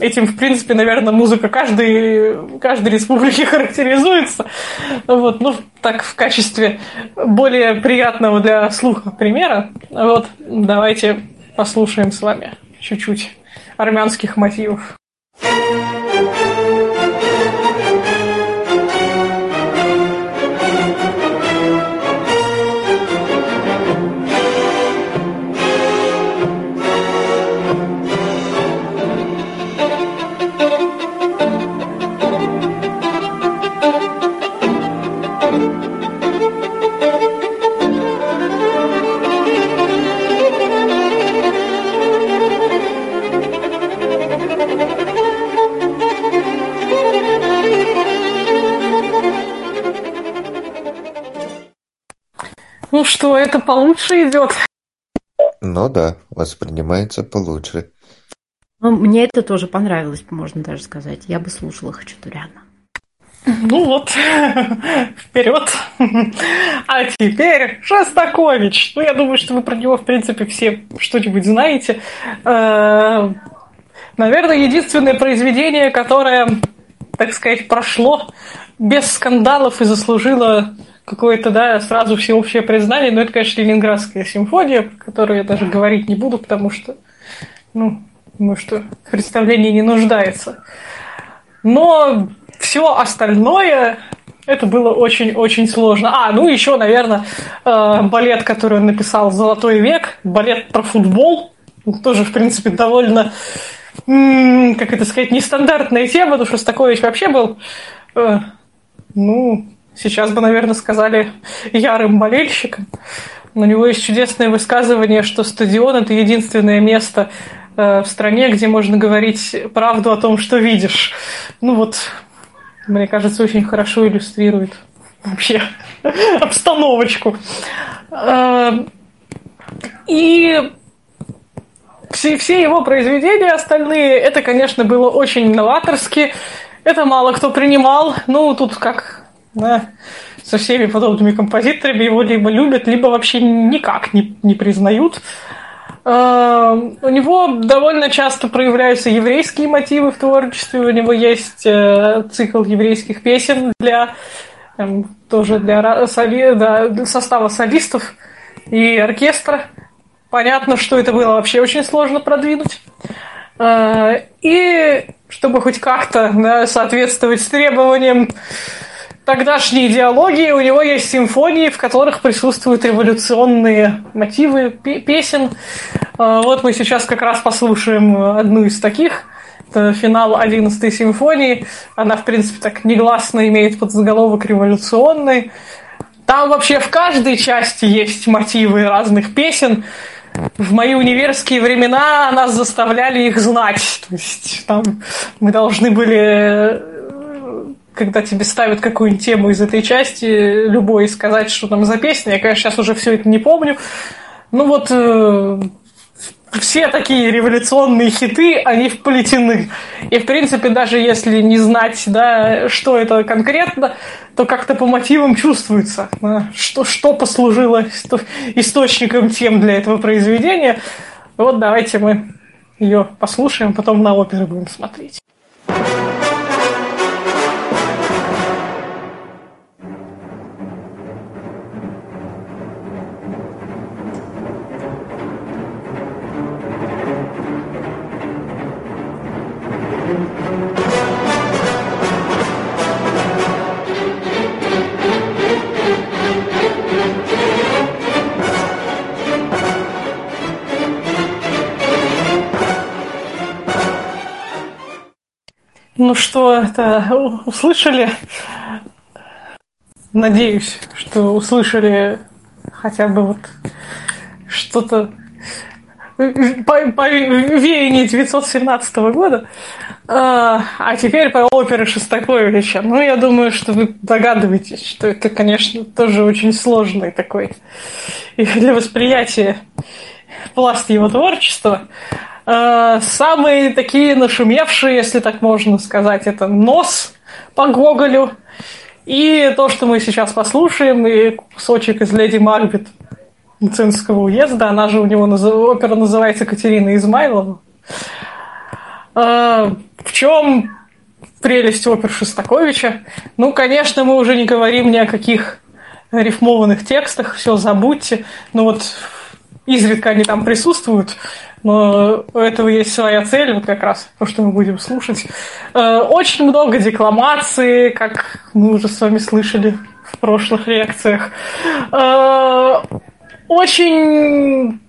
Этим, в принципе, наверное, музыка каждой, каждой республики характеризуется. Вот, ну, так, в качестве более приятного для слуха примера. Вот, давайте послушаем с вами чуть-чуть армянских мотивов. Ну что, это получше идет? Ну да, воспринимается получше. Ну, мне это тоже понравилось, можно даже сказать. Я бы слушала Хачатуряна. Ну вот, вперед. А теперь Шостакович. Ну, я думаю, что вы про него, в принципе, все что-нибудь знаете. Э, наверное, единственное произведение, которое, так сказать, прошло без скандалов и заслужило какое-то, да, сразу всеобщее признание, но это, конечно, Ленинградская симфония, про которую я даже говорить не буду, потому что, ну, думаю, что представление не нуждается. Но все остальное это было очень-очень сложно. А, ну еще, наверное, э, балет, который он написал «Золотой век», балет про футбол, тоже, в принципе, довольно, как это сказать, нестандартная тема, потому что Стакович вообще был, э, ну, сейчас бы, наверное, сказали ярым болельщиком. У него есть чудесное высказывание, что стадион – это единственное место э, в стране, где можно говорить правду о том, что видишь. Ну вот, мне кажется, очень хорошо иллюстрирует вообще обстановочку. Э, и все, все его произведения остальные, это, конечно, было очень новаторски. Это мало кто принимал. Ну, тут как да, со всеми подобными композиторами его либо любят, либо вообще никак не, не признают. Uh, у него довольно часто проявляются еврейские мотивы в творчестве. У него есть uh, цикл еврейских песен для um, тоже для, соли, для состава солистов и оркестра. Понятно, что это было вообще очень сложно продвинуть. Uh, и чтобы хоть как-то да, соответствовать требованиям тогдашней идеологии у него есть симфонии, в которых присутствуют революционные мотивы песен. А, вот мы сейчас как раз послушаем одну из таких. Это финал 11 симфонии. Она, в принципе, так негласно имеет подзаголовок «революционный». Там вообще в каждой части есть мотивы разных песен. В мои универские времена нас заставляли их знать. То есть там мы должны были когда тебе ставят какую-нибудь тему из этой части, любой сказать, что там за песня. Я, конечно, сейчас уже все это не помню. Ну вот э, все такие революционные хиты, они вплетены. И, в принципе, даже если не знать, да, что это конкретно, то как-то по мотивам чувствуется, да, что, что послужило источником тем для этого произведения. Вот давайте мы ее послушаем, потом на оперы будем смотреть. Ну что, это услышали? Надеюсь, что услышали хотя бы вот что-то по, по веянию 917 года. А, а теперь по опере Шостаковича. Ну, я думаю, что вы догадываетесь, что это, конечно, тоже очень сложный такой и для восприятия пласт его творчества. Э, самые такие нашумевшие, если так можно сказать, это «Нос» по Гоголю. И то, что мы сейчас послушаем, и кусочек из «Леди Макбет» Мценского уезда, она же у него, опера называется Катерина Измайлова. Э, в чем прелесть опер Шостаковича? Ну, конечно, мы уже не говорим ни о каких рифмованных текстах, все забудьте. Ну вот изредка они там присутствуют, но у этого есть своя цель, вот как раз то, что мы будем слушать. Э, очень много декламации, как мы уже с вами слышали в прошлых лекциях. Э, очень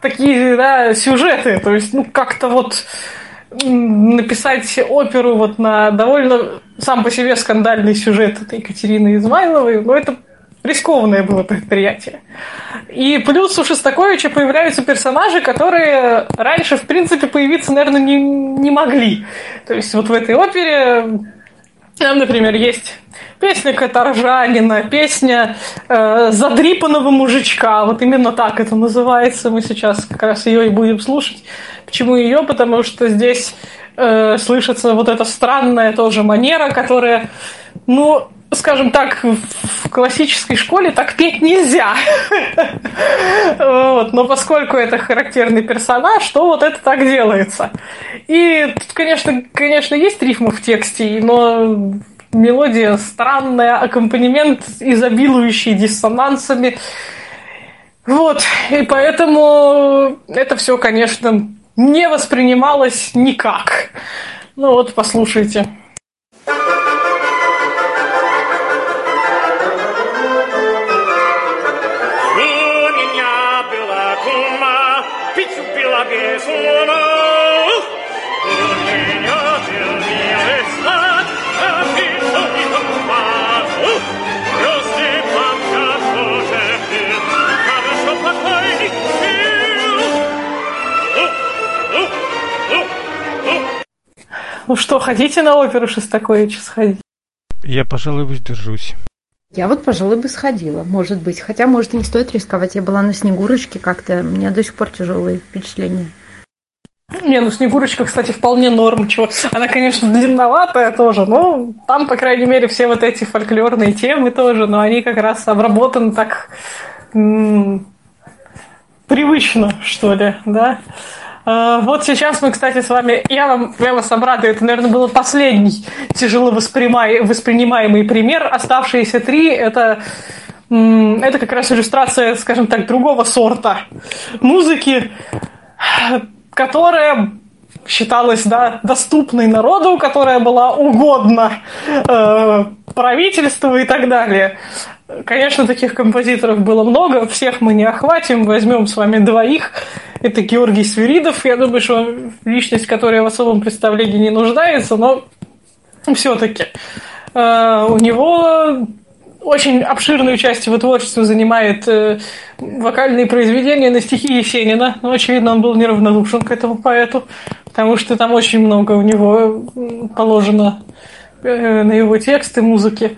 такие да, сюжеты, то есть ну как-то вот написать оперу вот на довольно сам по себе скандальный сюжет этой Екатерины Измайловой, но это рискованное было предприятие. И плюс у Шостаковича появляются персонажи, которые раньше, в принципе, появиться, наверное, не, не могли. То есть вот в этой опере там, например, есть песня Каторжанина, песня э, Задрипанного мужичка. Вот именно так это называется. Мы сейчас как раз ее и будем слушать. Почему ее? Потому что здесь э, слышится вот эта странная тоже манера, которая, ну, скажем так, в классической школе так петь нельзя. вот. Но поскольку это характерный персонаж, то вот это так делается. И тут, конечно, конечно, есть рифмы в тексте, но мелодия странная, аккомпанемент изобилующий диссонансами. Вот, и поэтому это все, конечно, не воспринималось никак. Ну вот, послушайте. Ну что, хотите на оперу Шостаковича сходить? Я, пожалуй, воздержусь. Я вот, пожалуй, бы сходила, может быть. Хотя, может, и не стоит рисковать. Я была на Снегурочке как-то. У меня до сих пор тяжелые впечатления. Не, ну Снегурочка, кстати, вполне норм. Чего. Она, конечно, длинноватая тоже, но там, по крайней мере, все вот эти фольклорные темы тоже, но они как раз обработаны так м- привычно, что ли, да. А, вот сейчас мы, кстати, с вами, я вам, вас обрадую, это, наверное, был последний тяжело воспринимаемый пример. Оставшиеся три – это это как раз иллюстрация, скажем так, другого сорта музыки, которая считалась да, доступной народу, которая была угодна э, правительству и так далее. Конечно, таких композиторов было много, всех мы не охватим, возьмем с вами двоих. Это Георгий Свиридов, я думаю, что личность, которая в особом представлении не нуждается, но все-таки э, у него очень обширную часть его творчества занимает э, вокальные произведения на стихи Есенина. Но, очевидно, он был неравнодушен к этому поэту, потому что там очень много у него положено э, на его тексты, музыки.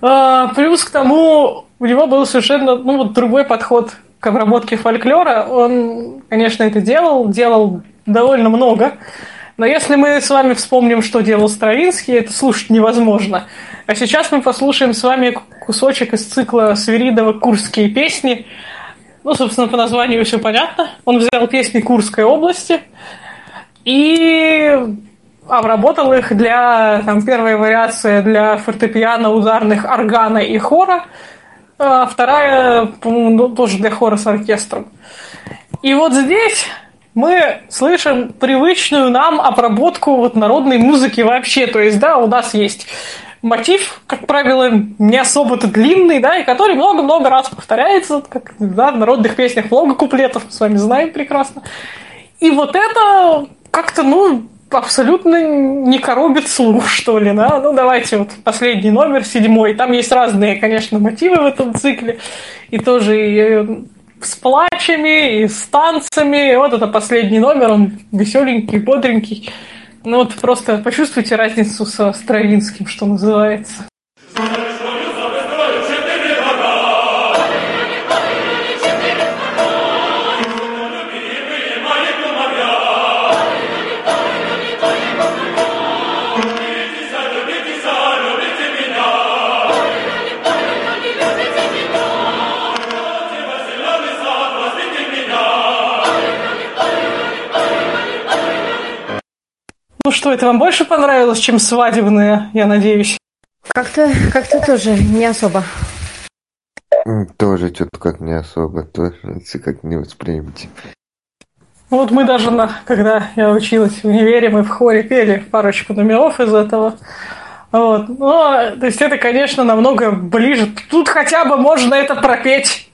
А, плюс к тому у него был совершенно ну, вот другой подход к обработке фольклора. Он, конечно, это делал, делал довольно много. Но если мы с вами вспомним, что делал Стравинский, это слушать невозможно. А сейчас мы послушаем с вами кусочек из цикла Свиридова «Курские песни». Ну, собственно, по названию все понятно. Он взял песни Курской области и обработал их для, там, первая вариация для фортепиано, ударных, органа и хора, а вторая, по-моему, ну, тоже для хора с оркестром. И вот здесь мы слышим привычную нам обработку вот народной музыки вообще. То есть, да, у нас есть мотив, как правило, не особо-то длинный, да, и который много-много раз повторяется, как да, в народных песнях много куплетов, мы с вами знаем прекрасно. И вот это как-то, ну, абсолютно не коробит слух, что ли, да? Ну, давайте вот последний номер, седьмой. Там есть разные, конечно, мотивы в этом цикле. И тоже и с плачами, и с танцами. Вот это последний номер, он веселенький, бодренький. Ну вот просто почувствуйте разницу со Стравинским, что называется. Ну что, это вам больше понравилось, чем свадебные, я надеюсь? Как-то как тоже не особо. Тоже что-то как не особо, тоже как не воспринимаете. Вот мы даже, на, когда я училась в универе, мы в хоре пели парочку номеров из этого. Вот. Но, то есть это, конечно, намного ближе. Тут хотя бы можно это пропеть.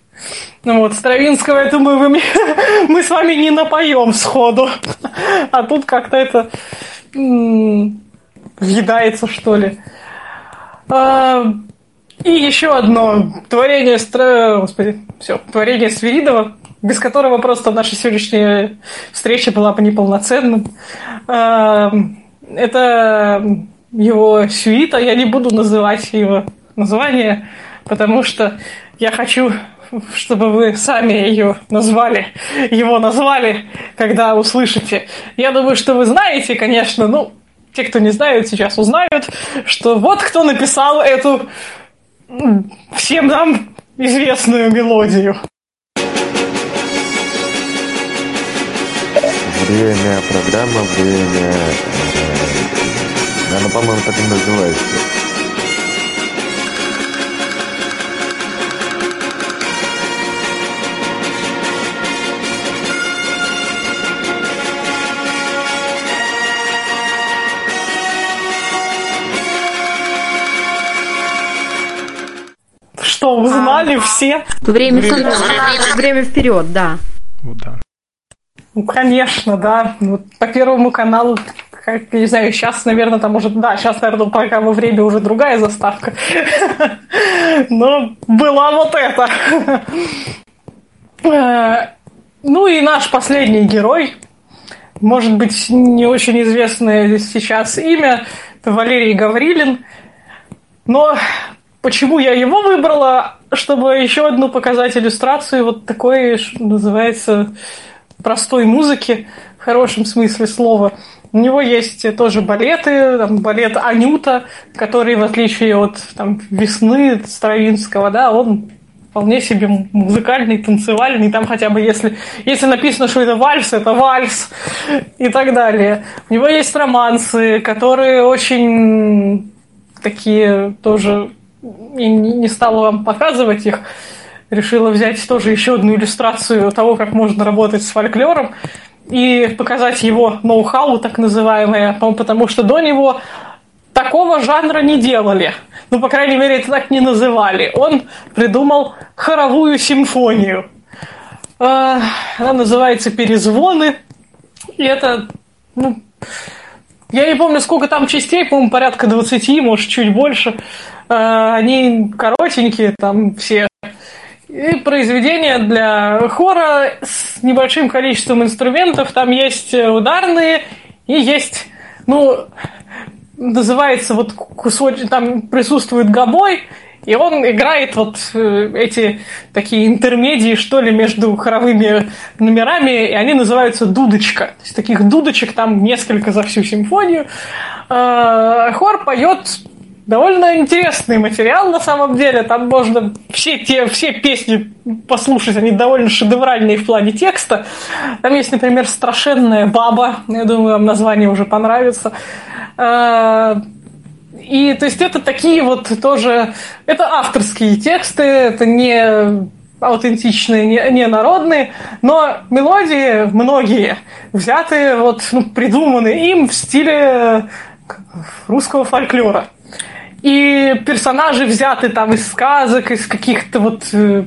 Ну вот, Стравинского, я думаю, вы, мы с вами не напоем сходу. А тут как-то это въедается, что ли. А, и еще одно творение, Стра... Господи, все, творение Свиридова, без которого просто наша сегодняшняя встреча была бы неполноценным. А, это его сюита. Я не буду называть его название, потому что я хочу, чтобы вы сами ее назвали, его назвали, когда услышите. Я думаю, что вы знаете, конечно, ну, те, кто не знают, сейчас узнают, что вот кто написал эту всем нам известную мелодию. Время программа, время... Она, по-моему, так и называется. Все? Время, время, время вперед, да. Да. Ну, конечно, да. Вот по Первому каналу, как, я не знаю, сейчас, наверное, там может, да, сейчас, наверное, пока во время уже другая заставка. Но была вот эта. Ну и наш последний герой, может быть, не очень известное сейчас имя, это Валерий Гаврилин. Но почему я его выбрала? Чтобы еще одну показать иллюстрацию вот такой, называется, простой музыки в хорошем смысле слова. У него есть тоже балеты, там, балет Анюта, который, в отличие от там, весны Стравинского, да, он вполне себе музыкальный, танцевальный, там хотя бы если, если написано, что это вальс, это вальс и так далее. У него есть романсы, которые очень такие тоже, я не стала вам показывать их, решила взять тоже еще одну иллюстрацию того, как можно работать с фольклором и показать его ноу-хау, так называемое, потому что до него такого жанра не делали. Ну, по крайней мере, это так не называли. Он придумал хоровую симфонию. А, она называется «Перезвоны». И это, ну, я не помню, сколько там частей, по-моему, порядка 20, может, чуть больше. А, они коротенькие, там все и произведение для хора с небольшим количеством инструментов. Там есть ударные и есть, ну, называется вот кусочек, там присутствует гобой, и он играет вот э, эти такие интермедии, что ли, между хоровыми номерами, и они называются дудочка. То есть таких дудочек там несколько за всю симфонию. А, хор поет довольно интересный материал на самом деле. Там можно все, те, все песни послушать, они довольно шедевральные в плане текста. Там есть, например, «Страшенная баба», я думаю, вам название уже понравится. И то есть это такие вот тоже, это авторские тексты, это не аутентичные, не, не народные, но мелодии многие взяты, вот, ну, придуманы им в стиле русского фольклора. И персонажи взяты там из сказок, из каких-то вот э,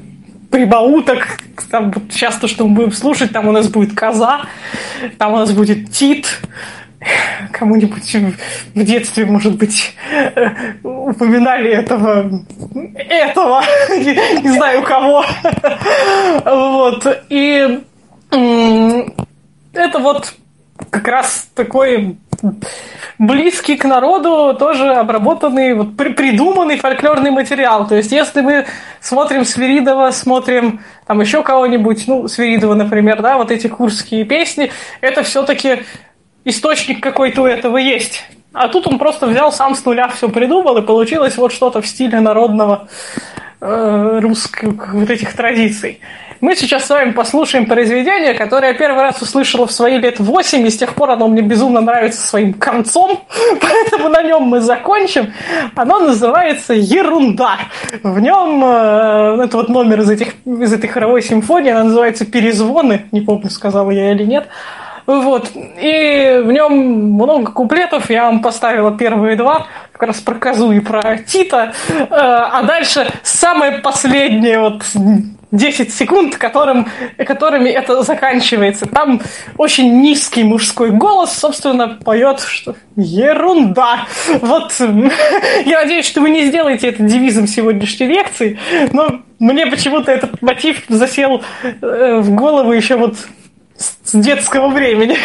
прибауток. Там, вот сейчас то, что мы будем слушать, там у нас будет коза, там у нас будет тит. Кому-нибудь в детстве, может быть, э, упоминали этого, этого, не, знаю кого. Вот. И это вот как раз такой близкий к народу, тоже обработанный, вот, при, придуманный фольклорный материал. То есть, если мы смотрим Свиридова, смотрим там еще кого-нибудь, ну, Свиридова, например, да, вот эти курские песни, это все-таки источник какой-то у этого есть. А тут он просто взял сам с нуля все придумал, и получилось вот что-то в стиле народного э, русских вот этих традиций. Мы сейчас с вами послушаем произведение, которое я первый раз услышала в свои лет 8, и с тех пор оно мне безумно нравится своим концом, поэтому на нем мы закончим. Оно называется «Ерунда». В нем, э, это вот номер из, этих, из этой хоровой симфонии, она называется «Перезвоны», не помню, сказала я или нет. Вот. И в нем много куплетов. Я вам поставила первые два, как раз про козу и про Тита. Э, а дальше самое последнее, вот 10 секунд, которым, которыми это заканчивается. Там очень низкий мужской голос, собственно, поет, что ерунда. Вот я надеюсь, что вы не сделаете это девизом сегодняшней лекции, но мне почему-то этот мотив засел э, в голову еще вот с детского времени.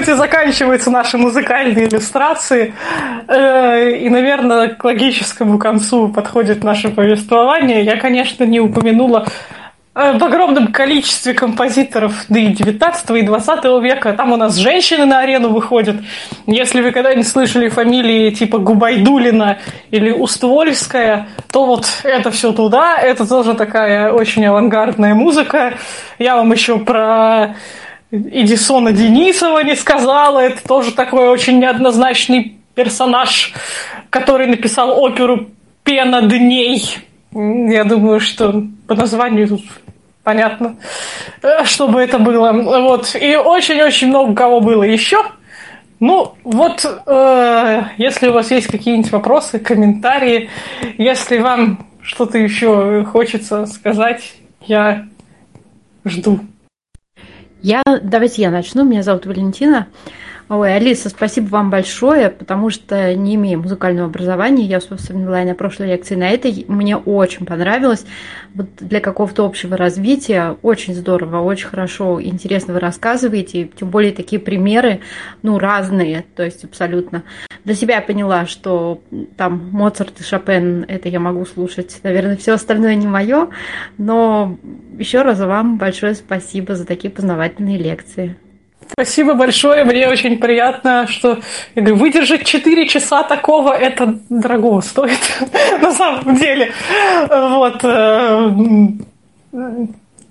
Ноте заканчиваются наши музыкальные иллюстрации. Э, и, наверное, к логическому концу подходит наше повествование. Я, конечно, не упомянула Э, в огромном количестве композиторов да и 19 и 20 века. Там у нас женщины на арену выходят. Если вы когда-нибудь слышали фамилии типа Губайдулина или Уствольская, то вот это все туда. Это тоже такая очень авангардная музыка. Я вам еще про Эдисона Денисова не сказала. Это тоже такой очень неоднозначный персонаж, который написал оперу «Пена дней». Я думаю, что по названию тут понятно, чтобы это было. Вот. И очень-очень много кого было еще. Ну, вот, э, если у вас есть какие-нибудь вопросы, комментарии, если вам что-то еще хочется сказать, я жду. Я, давайте я начну. Меня зовут Валентина. Ой, Алиса, спасибо вам большое, потому что не имея музыкального образования, я, собственно, была на прошлой лекции на этой, мне очень понравилось. Вот для какого-то общего развития очень здорово, очень хорошо, интересно вы рассказываете, тем более такие примеры, ну, разные, то есть абсолютно. Для себя я поняла, что там Моцарт и Шопен, это я могу слушать, наверное, все остальное не мое, но еще раз вам большое спасибо за такие познавательные лекции. Спасибо большое, мне очень приятно, что я говорю, выдержать 4 часа такого, это дорого стоит, на самом деле. Вот. Э,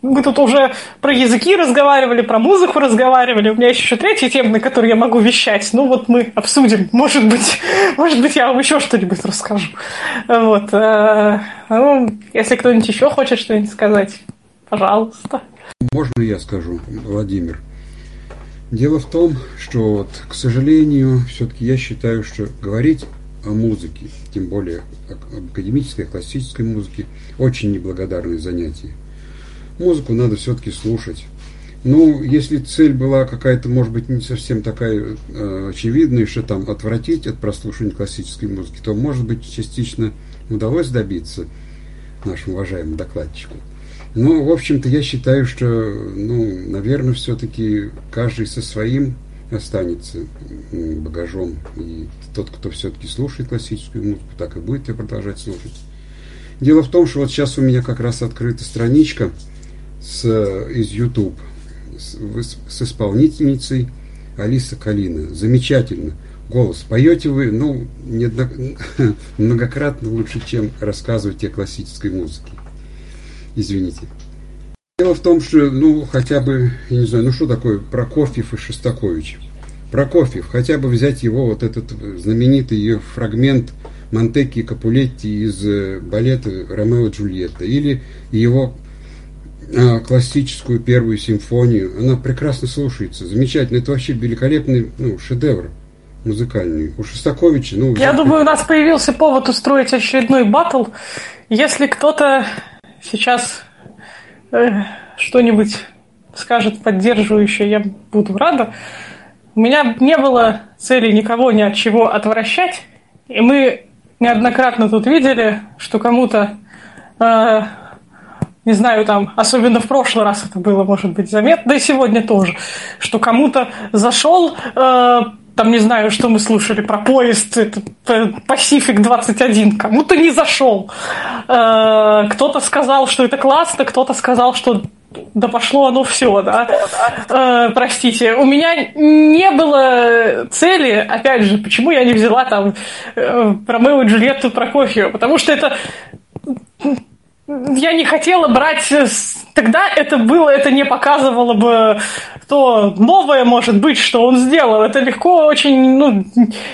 мы тут уже про языки разговаривали, про музыку разговаривали. У меня есть еще третья тема, на которой я могу вещать. Ну вот мы обсудим. Может быть, может быть, я вам еще что-нибудь расскажу. Вот. Э, ну, если кто-нибудь еще хочет что-нибудь сказать, пожалуйста. Можно я скажу, Владимир? Дело в том, что, вот, к сожалению, все-таки я считаю, что говорить о музыке, тем более об академической, классической музыке, очень неблагодарное занятие. Музыку надо все-таки слушать. Ну, если цель была какая-то, может быть, не совсем такая э, очевидная, что там отвратить от прослушивания классической музыки, то, может быть, частично удалось добиться нашему уважаемому докладчику. Ну, в общем-то, я считаю, что, ну, наверное, все-таки каждый со своим останется багажом. И тот, кто все-таки слушает классическую музыку, так и будет ее продолжать слушать. Дело в том, что вот сейчас у меня как раз открыта страничка с, из YouTube с, с исполнительницей Алиса Калина. Замечательно. Голос. Поете вы, ну, неодно... многократно лучше, чем рассказывать о классической музыке. Извините. Дело в том, что, ну, хотя бы, я не знаю, ну что такое Прокофьев и Шостакович? Прокофьев, хотя бы взять его вот этот знаменитый ее фрагмент Монтеки и Капулетти из э, балета Ромео и Джульетта, или его а, классическую первую симфонию, она прекрасно слушается, замечательно, это вообще великолепный ну, шедевр музыкальный. У Шостаковича, ну... Я думаю, у нас появился повод устроить очередной батл. Если кто-то сейчас э, что-нибудь скажет поддерживающее, я буду рада. У меня не было цели никого ни от чего отвращать, и мы неоднократно тут видели, что кому-то, э, не знаю, там, особенно в прошлый раз это было, может быть, заметно, да и сегодня тоже, что кому-то зашел э, там, не знаю, что мы слушали про поезд, это Pacific 21, кому-то не зашел. Э, кто-то сказал, что это классно, кто-то сказал, что да пошло оно все, да. Э, простите, у меня не было цели, опять же, почему я не взяла там э, Ромео и Джульетту Прокофьева, потому что это я не хотела брать... Тогда это было, это не показывало бы то новое, может быть, что он сделал. Это легко очень, ну,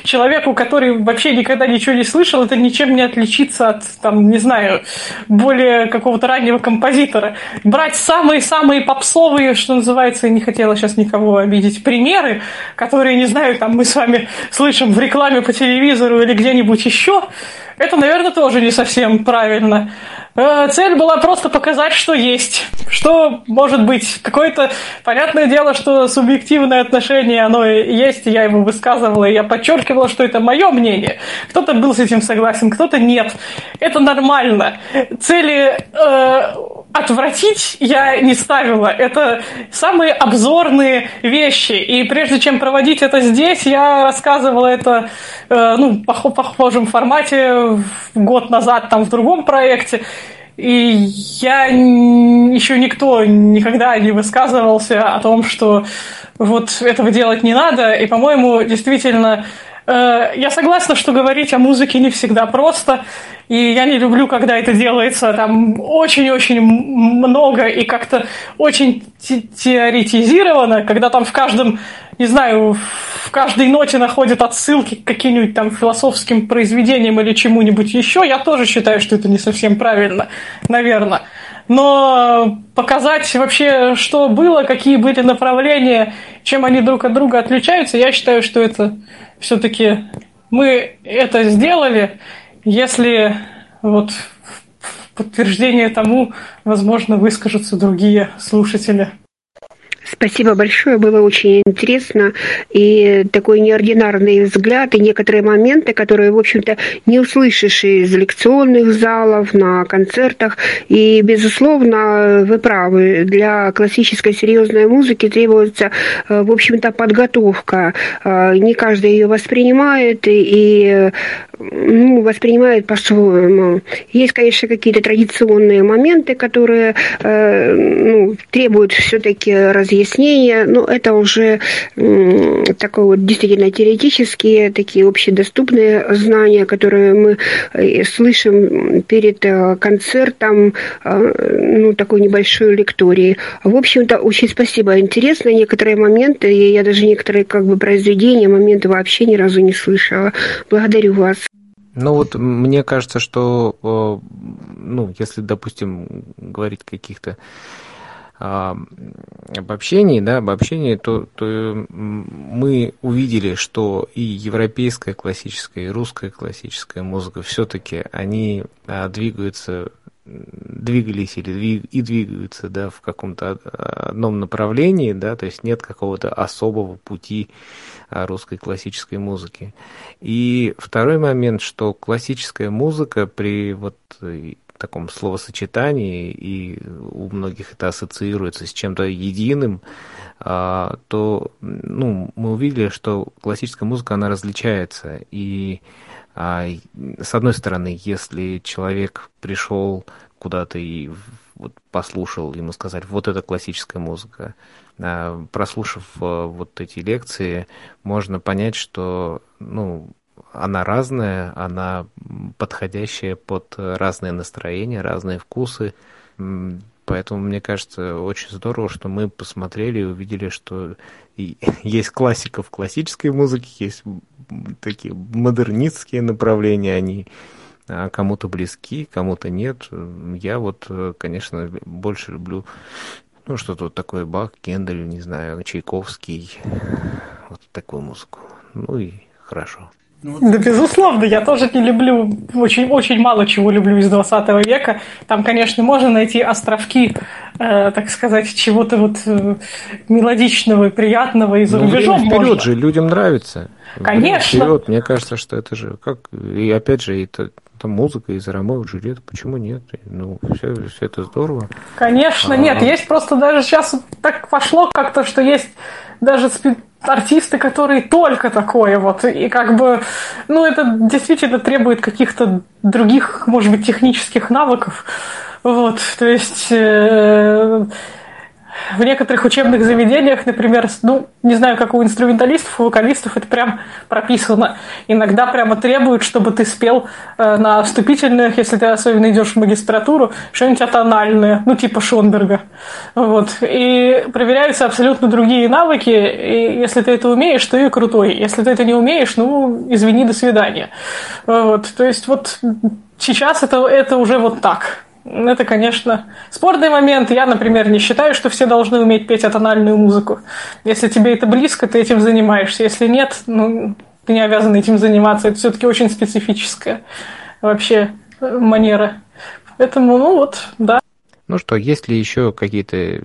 человеку, который вообще никогда ничего не слышал, это ничем не отличится от, там, не знаю, более какого-то раннего композитора. Брать самые-самые попсовые, что называется, я не хотела сейчас никого обидеть, примеры, которые, не знаю, там мы с вами слышим в рекламе по телевизору или где-нибудь еще, это, наверное, тоже не совсем правильно. Э, цель была просто показать, что есть. Что может быть. Какое-то, понятное дело, что субъективное отношение, оно есть, я его высказывала, и я подчеркивала, что это мое мнение. Кто-то был с этим согласен, кто-то нет. Это нормально. Цели э, отвратить я не ставила. Это самые обзорные вещи. И прежде чем проводить это здесь, я рассказывала это э, ну, по похожем формате год назад там в другом проекте. И я еще никто никогда не высказывался о том, что вот этого делать не надо. И, по-моему, действительно, я согласна, что говорить о музыке не всегда просто. И я не люблю, когда это делается там очень-очень много и как-то очень теоретизировано, когда там в каждом, не знаю, в каждой ноте находят отсылки к каким-нибудь там философским произведениям или чему-нибудь еще. Я тоже считаю, что это не совсем правильно, наверное. Но показать вообще, что было, какие были направления, чем они друг от друга отличаются, я считаю, что это все-таки мы это сделали, если вот в подтверждение тому, возможно, выскажутся другие слушатели. Спасибо большое, было очень интересно. И такой неординарный взгляд, и некоторые моменты, которые, в общем-то, не услышишь из лекционных залов, на концертах. И, безусловно, вы правы, для классической серьезной музыки требуется, э, в общем-то, подготовка. Э, не каждый ее воспринимает, и ну, воспринимает по-своему. Есть, конечно, какие-то традиционные моменты, которые э, ну, требуют все-таки разъяснения, но это уже э, такое вот действительно теоретические, такие общедоступные знания, которые мы э, слышим перед э, концертом, э, ну, такой небольшой лектории. В общем-то, очень спасибо. Интересно некоторые моменты, и я даже некоторые как бы произведения, моменты вообще ни разу не слышала. Благодарю вас. Ну вот мне кажется, что, ну, если, допустим, говорить каких-то а, обобщений, да, обобщений, то, то мы увидели, что и европейская классическая, и русская классическая музыка все-таки они а, двигаются двигались или двиг, и двигаются да, в каком-то одном направлении, да, то есть нет какого-то особого пути а, русской классической музыки. И второй момент, что классическая музыка при вот э, таком словосочетании, и у многих это ассоциируется с чем-то единым, а, то ну, мы увидели, что классическая музыка, она различается. И а, с одной стороны, если человек пришел куда-то и вот послушал, ему сказать, вот это классическая музыка, а, прослушав а, вот эти лекции, можно понять, что ну, она разная, она подходящая под разные настроения, разные вкусы. Поэтому, мне кажется, очень здорово, что мы посмотрели и увидели, что есть классика в классической музыке, есть такие модернистские направления, они а, кому-то близки, кому-то нет. Я вот, конечно, больше люблю ну, что-то вот такое Бах, Кендель, не знаю, Чайковский, вот такую музыку. Ну и хорошо. Ну, да, безусловно, я тоже не люблю, очень, очень мало чего люблю из 20 века. Там, конечно, можно найти островки, э, так сказать, чего-то вот э, мелодичного и приятного и за ну, рубежом вперед можно. же, людям нравится. Конечно. Вперед, мне кажется, что это же как и опять же это там музыка из Ромео и Джульетты, почему нет? Ну, все, все это здорово. Конечно, а... нет, есть просто даже сейчас так пошло как-то, что есть даже артисты, которые только такое вот. И как бы, ну, это действительно требует каких-то других, может быть, технических навыков. Вот, то есть... Э, в некоторых учебных заведениях, например, ну, не знаю, как у инструменталистов, у вокалистов это прям прописано. Иногда прямо требуют, чтобы ты спел э, на вступительных, если ты особенно идешь в магистратуру, что-нибудь атональное, ну, типа Шонберга. Вот. И проверяются абсолютно другие навыки, и если ты это умеешь, и крутой. Если ты это не умеешь, ну, извини, до свидания. Вот. То есть вот сейчас это, это уже вот так. Это, конечно, спорный момент. Я, например, не считаю, что все должны уметь петь атональную музыку. Если тебе это близко, ты этим занимаешься. Если нет, ну, ты не обязан этим заниматься. Это все-таки очень специфическая вообще э, манера. Поэтому, ну вот, да. Ну что, есть ли еще какие-то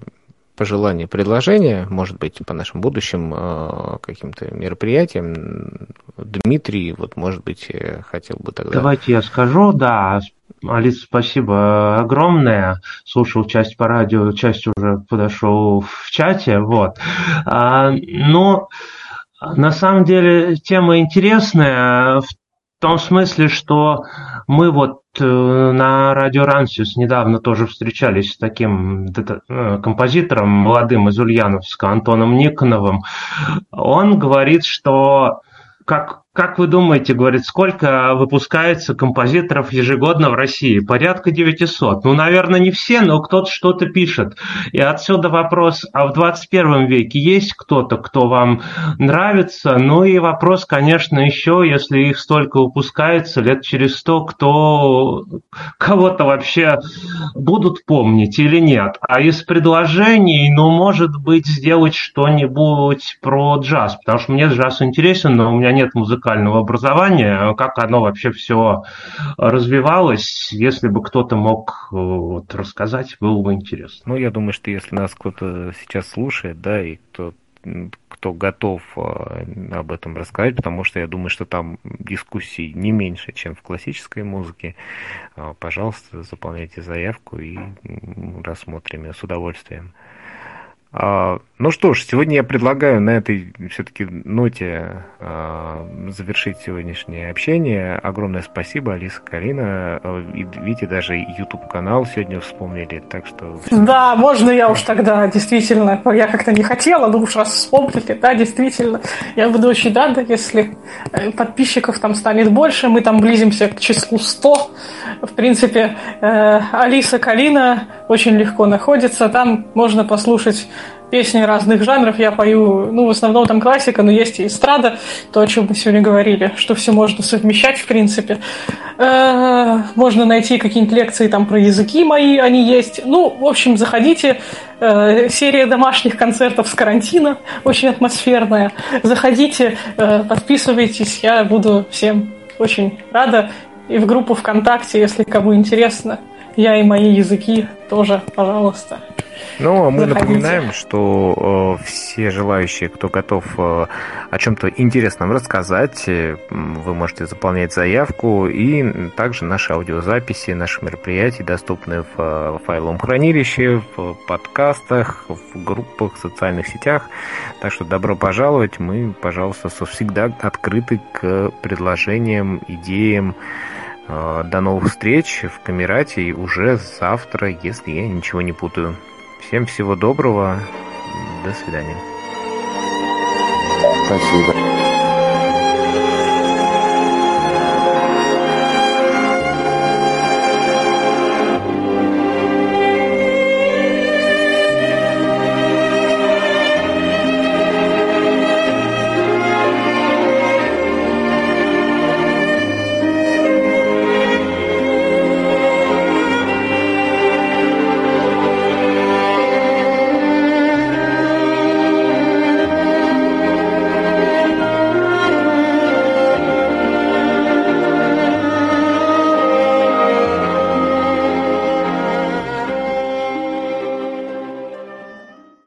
пожелания, предложения, может быть, по нашим будущим э, каким-то мероприятиям? Дмитрий, вот, может быть, э, хотел бы тогда... Давайте я скажу, да, Алиса, спасибо огромное. Слушал часть по радио, часть уже подошел в чате. Вот. А, но на самом деле тема интересная в том смысле, что мы вот э, на радио Рансис недавно тоже встречались с таким э, композитором молодым из Ульяновска Антоном Никоновым. Он говорит, что как как вы думаете, говорит, сколько выпускается композиторов ежегодно в России? Порядка 900. Ну, наверное, не все, но кто-то что-то пишет. И отсюда вопрос, а в 21 веке есть кто-то, кто вам нравится? Ну и вопрос, конечно, еще, если их столько выпускается, лет через сто, кто кого-то вообще будут помнить или нет? А из предложений, ну, может быть, сделать что-нибудь про джаз, потому что мне джаз интересен, но у меня нет музыки музыкального образования, как оно вообще все развивалось, если бы кто-то мог э, вот, рассказать, было бы интересно. Ну, я думаю, что если нас кто-то сейчас слушает, да, и кто кто готов э, об этом рассказать, потому что я думаю, что там дискуссий не меньше, чем в классической музыке. Э, пожалуйста, заполняйте заявку и рассмотрим ее с удовольствием. Ну что ж, сегодня я предлагаю на этой все-таки ноте а, завершить сегодняшнее общение. Огромное спасибо, Алиса Карина. И, видите, даже YouTube канал сегодня вспомнили, так что... Да, можно я уж тогда, действительно. Я как-то не хотела, но уж раз вспомнили, да, действительно. Я буду очень рада, если э, подписчиков там станет больше. Мы там близимся к числу 100. В принципе, э, Алиса Калина очень легко находится. Там можно послушать песни разных жанров. Я пою, ну, в основном там классика, но есть и эстрада, то, о чем мы сегодня говорили, что все можно совмещать, в принципе. Э, можно найти какие-нибудь лекции там про языки мои, они есть. Ну, в общем, заходите. Э, серия домашних концертов с карантина, очень атмосферная. Заходите, э, подписывайтесь, я буду всем очень рада. И в группу ВКонтакте, если кому интересно, я и мои языки тоже, пожалуйста. Ну, а мы напоминаем, что э, все желающие, кто готов э, о чем-то интересном рассказать, э, вы можете заполнять заявку, и также наши аудиозаписи, наши мероприятия доступны в э, файловом хранилище, в подкастах, в группах, в социальных сетях. Так что добро пожаловать, мы, пожалуйста, всегда открыты к предложениям, идеям, э, до новых встреч в Камерате уже завтра, если я ничего не путаю. Всем всего доброго. До свидания. Спасибо.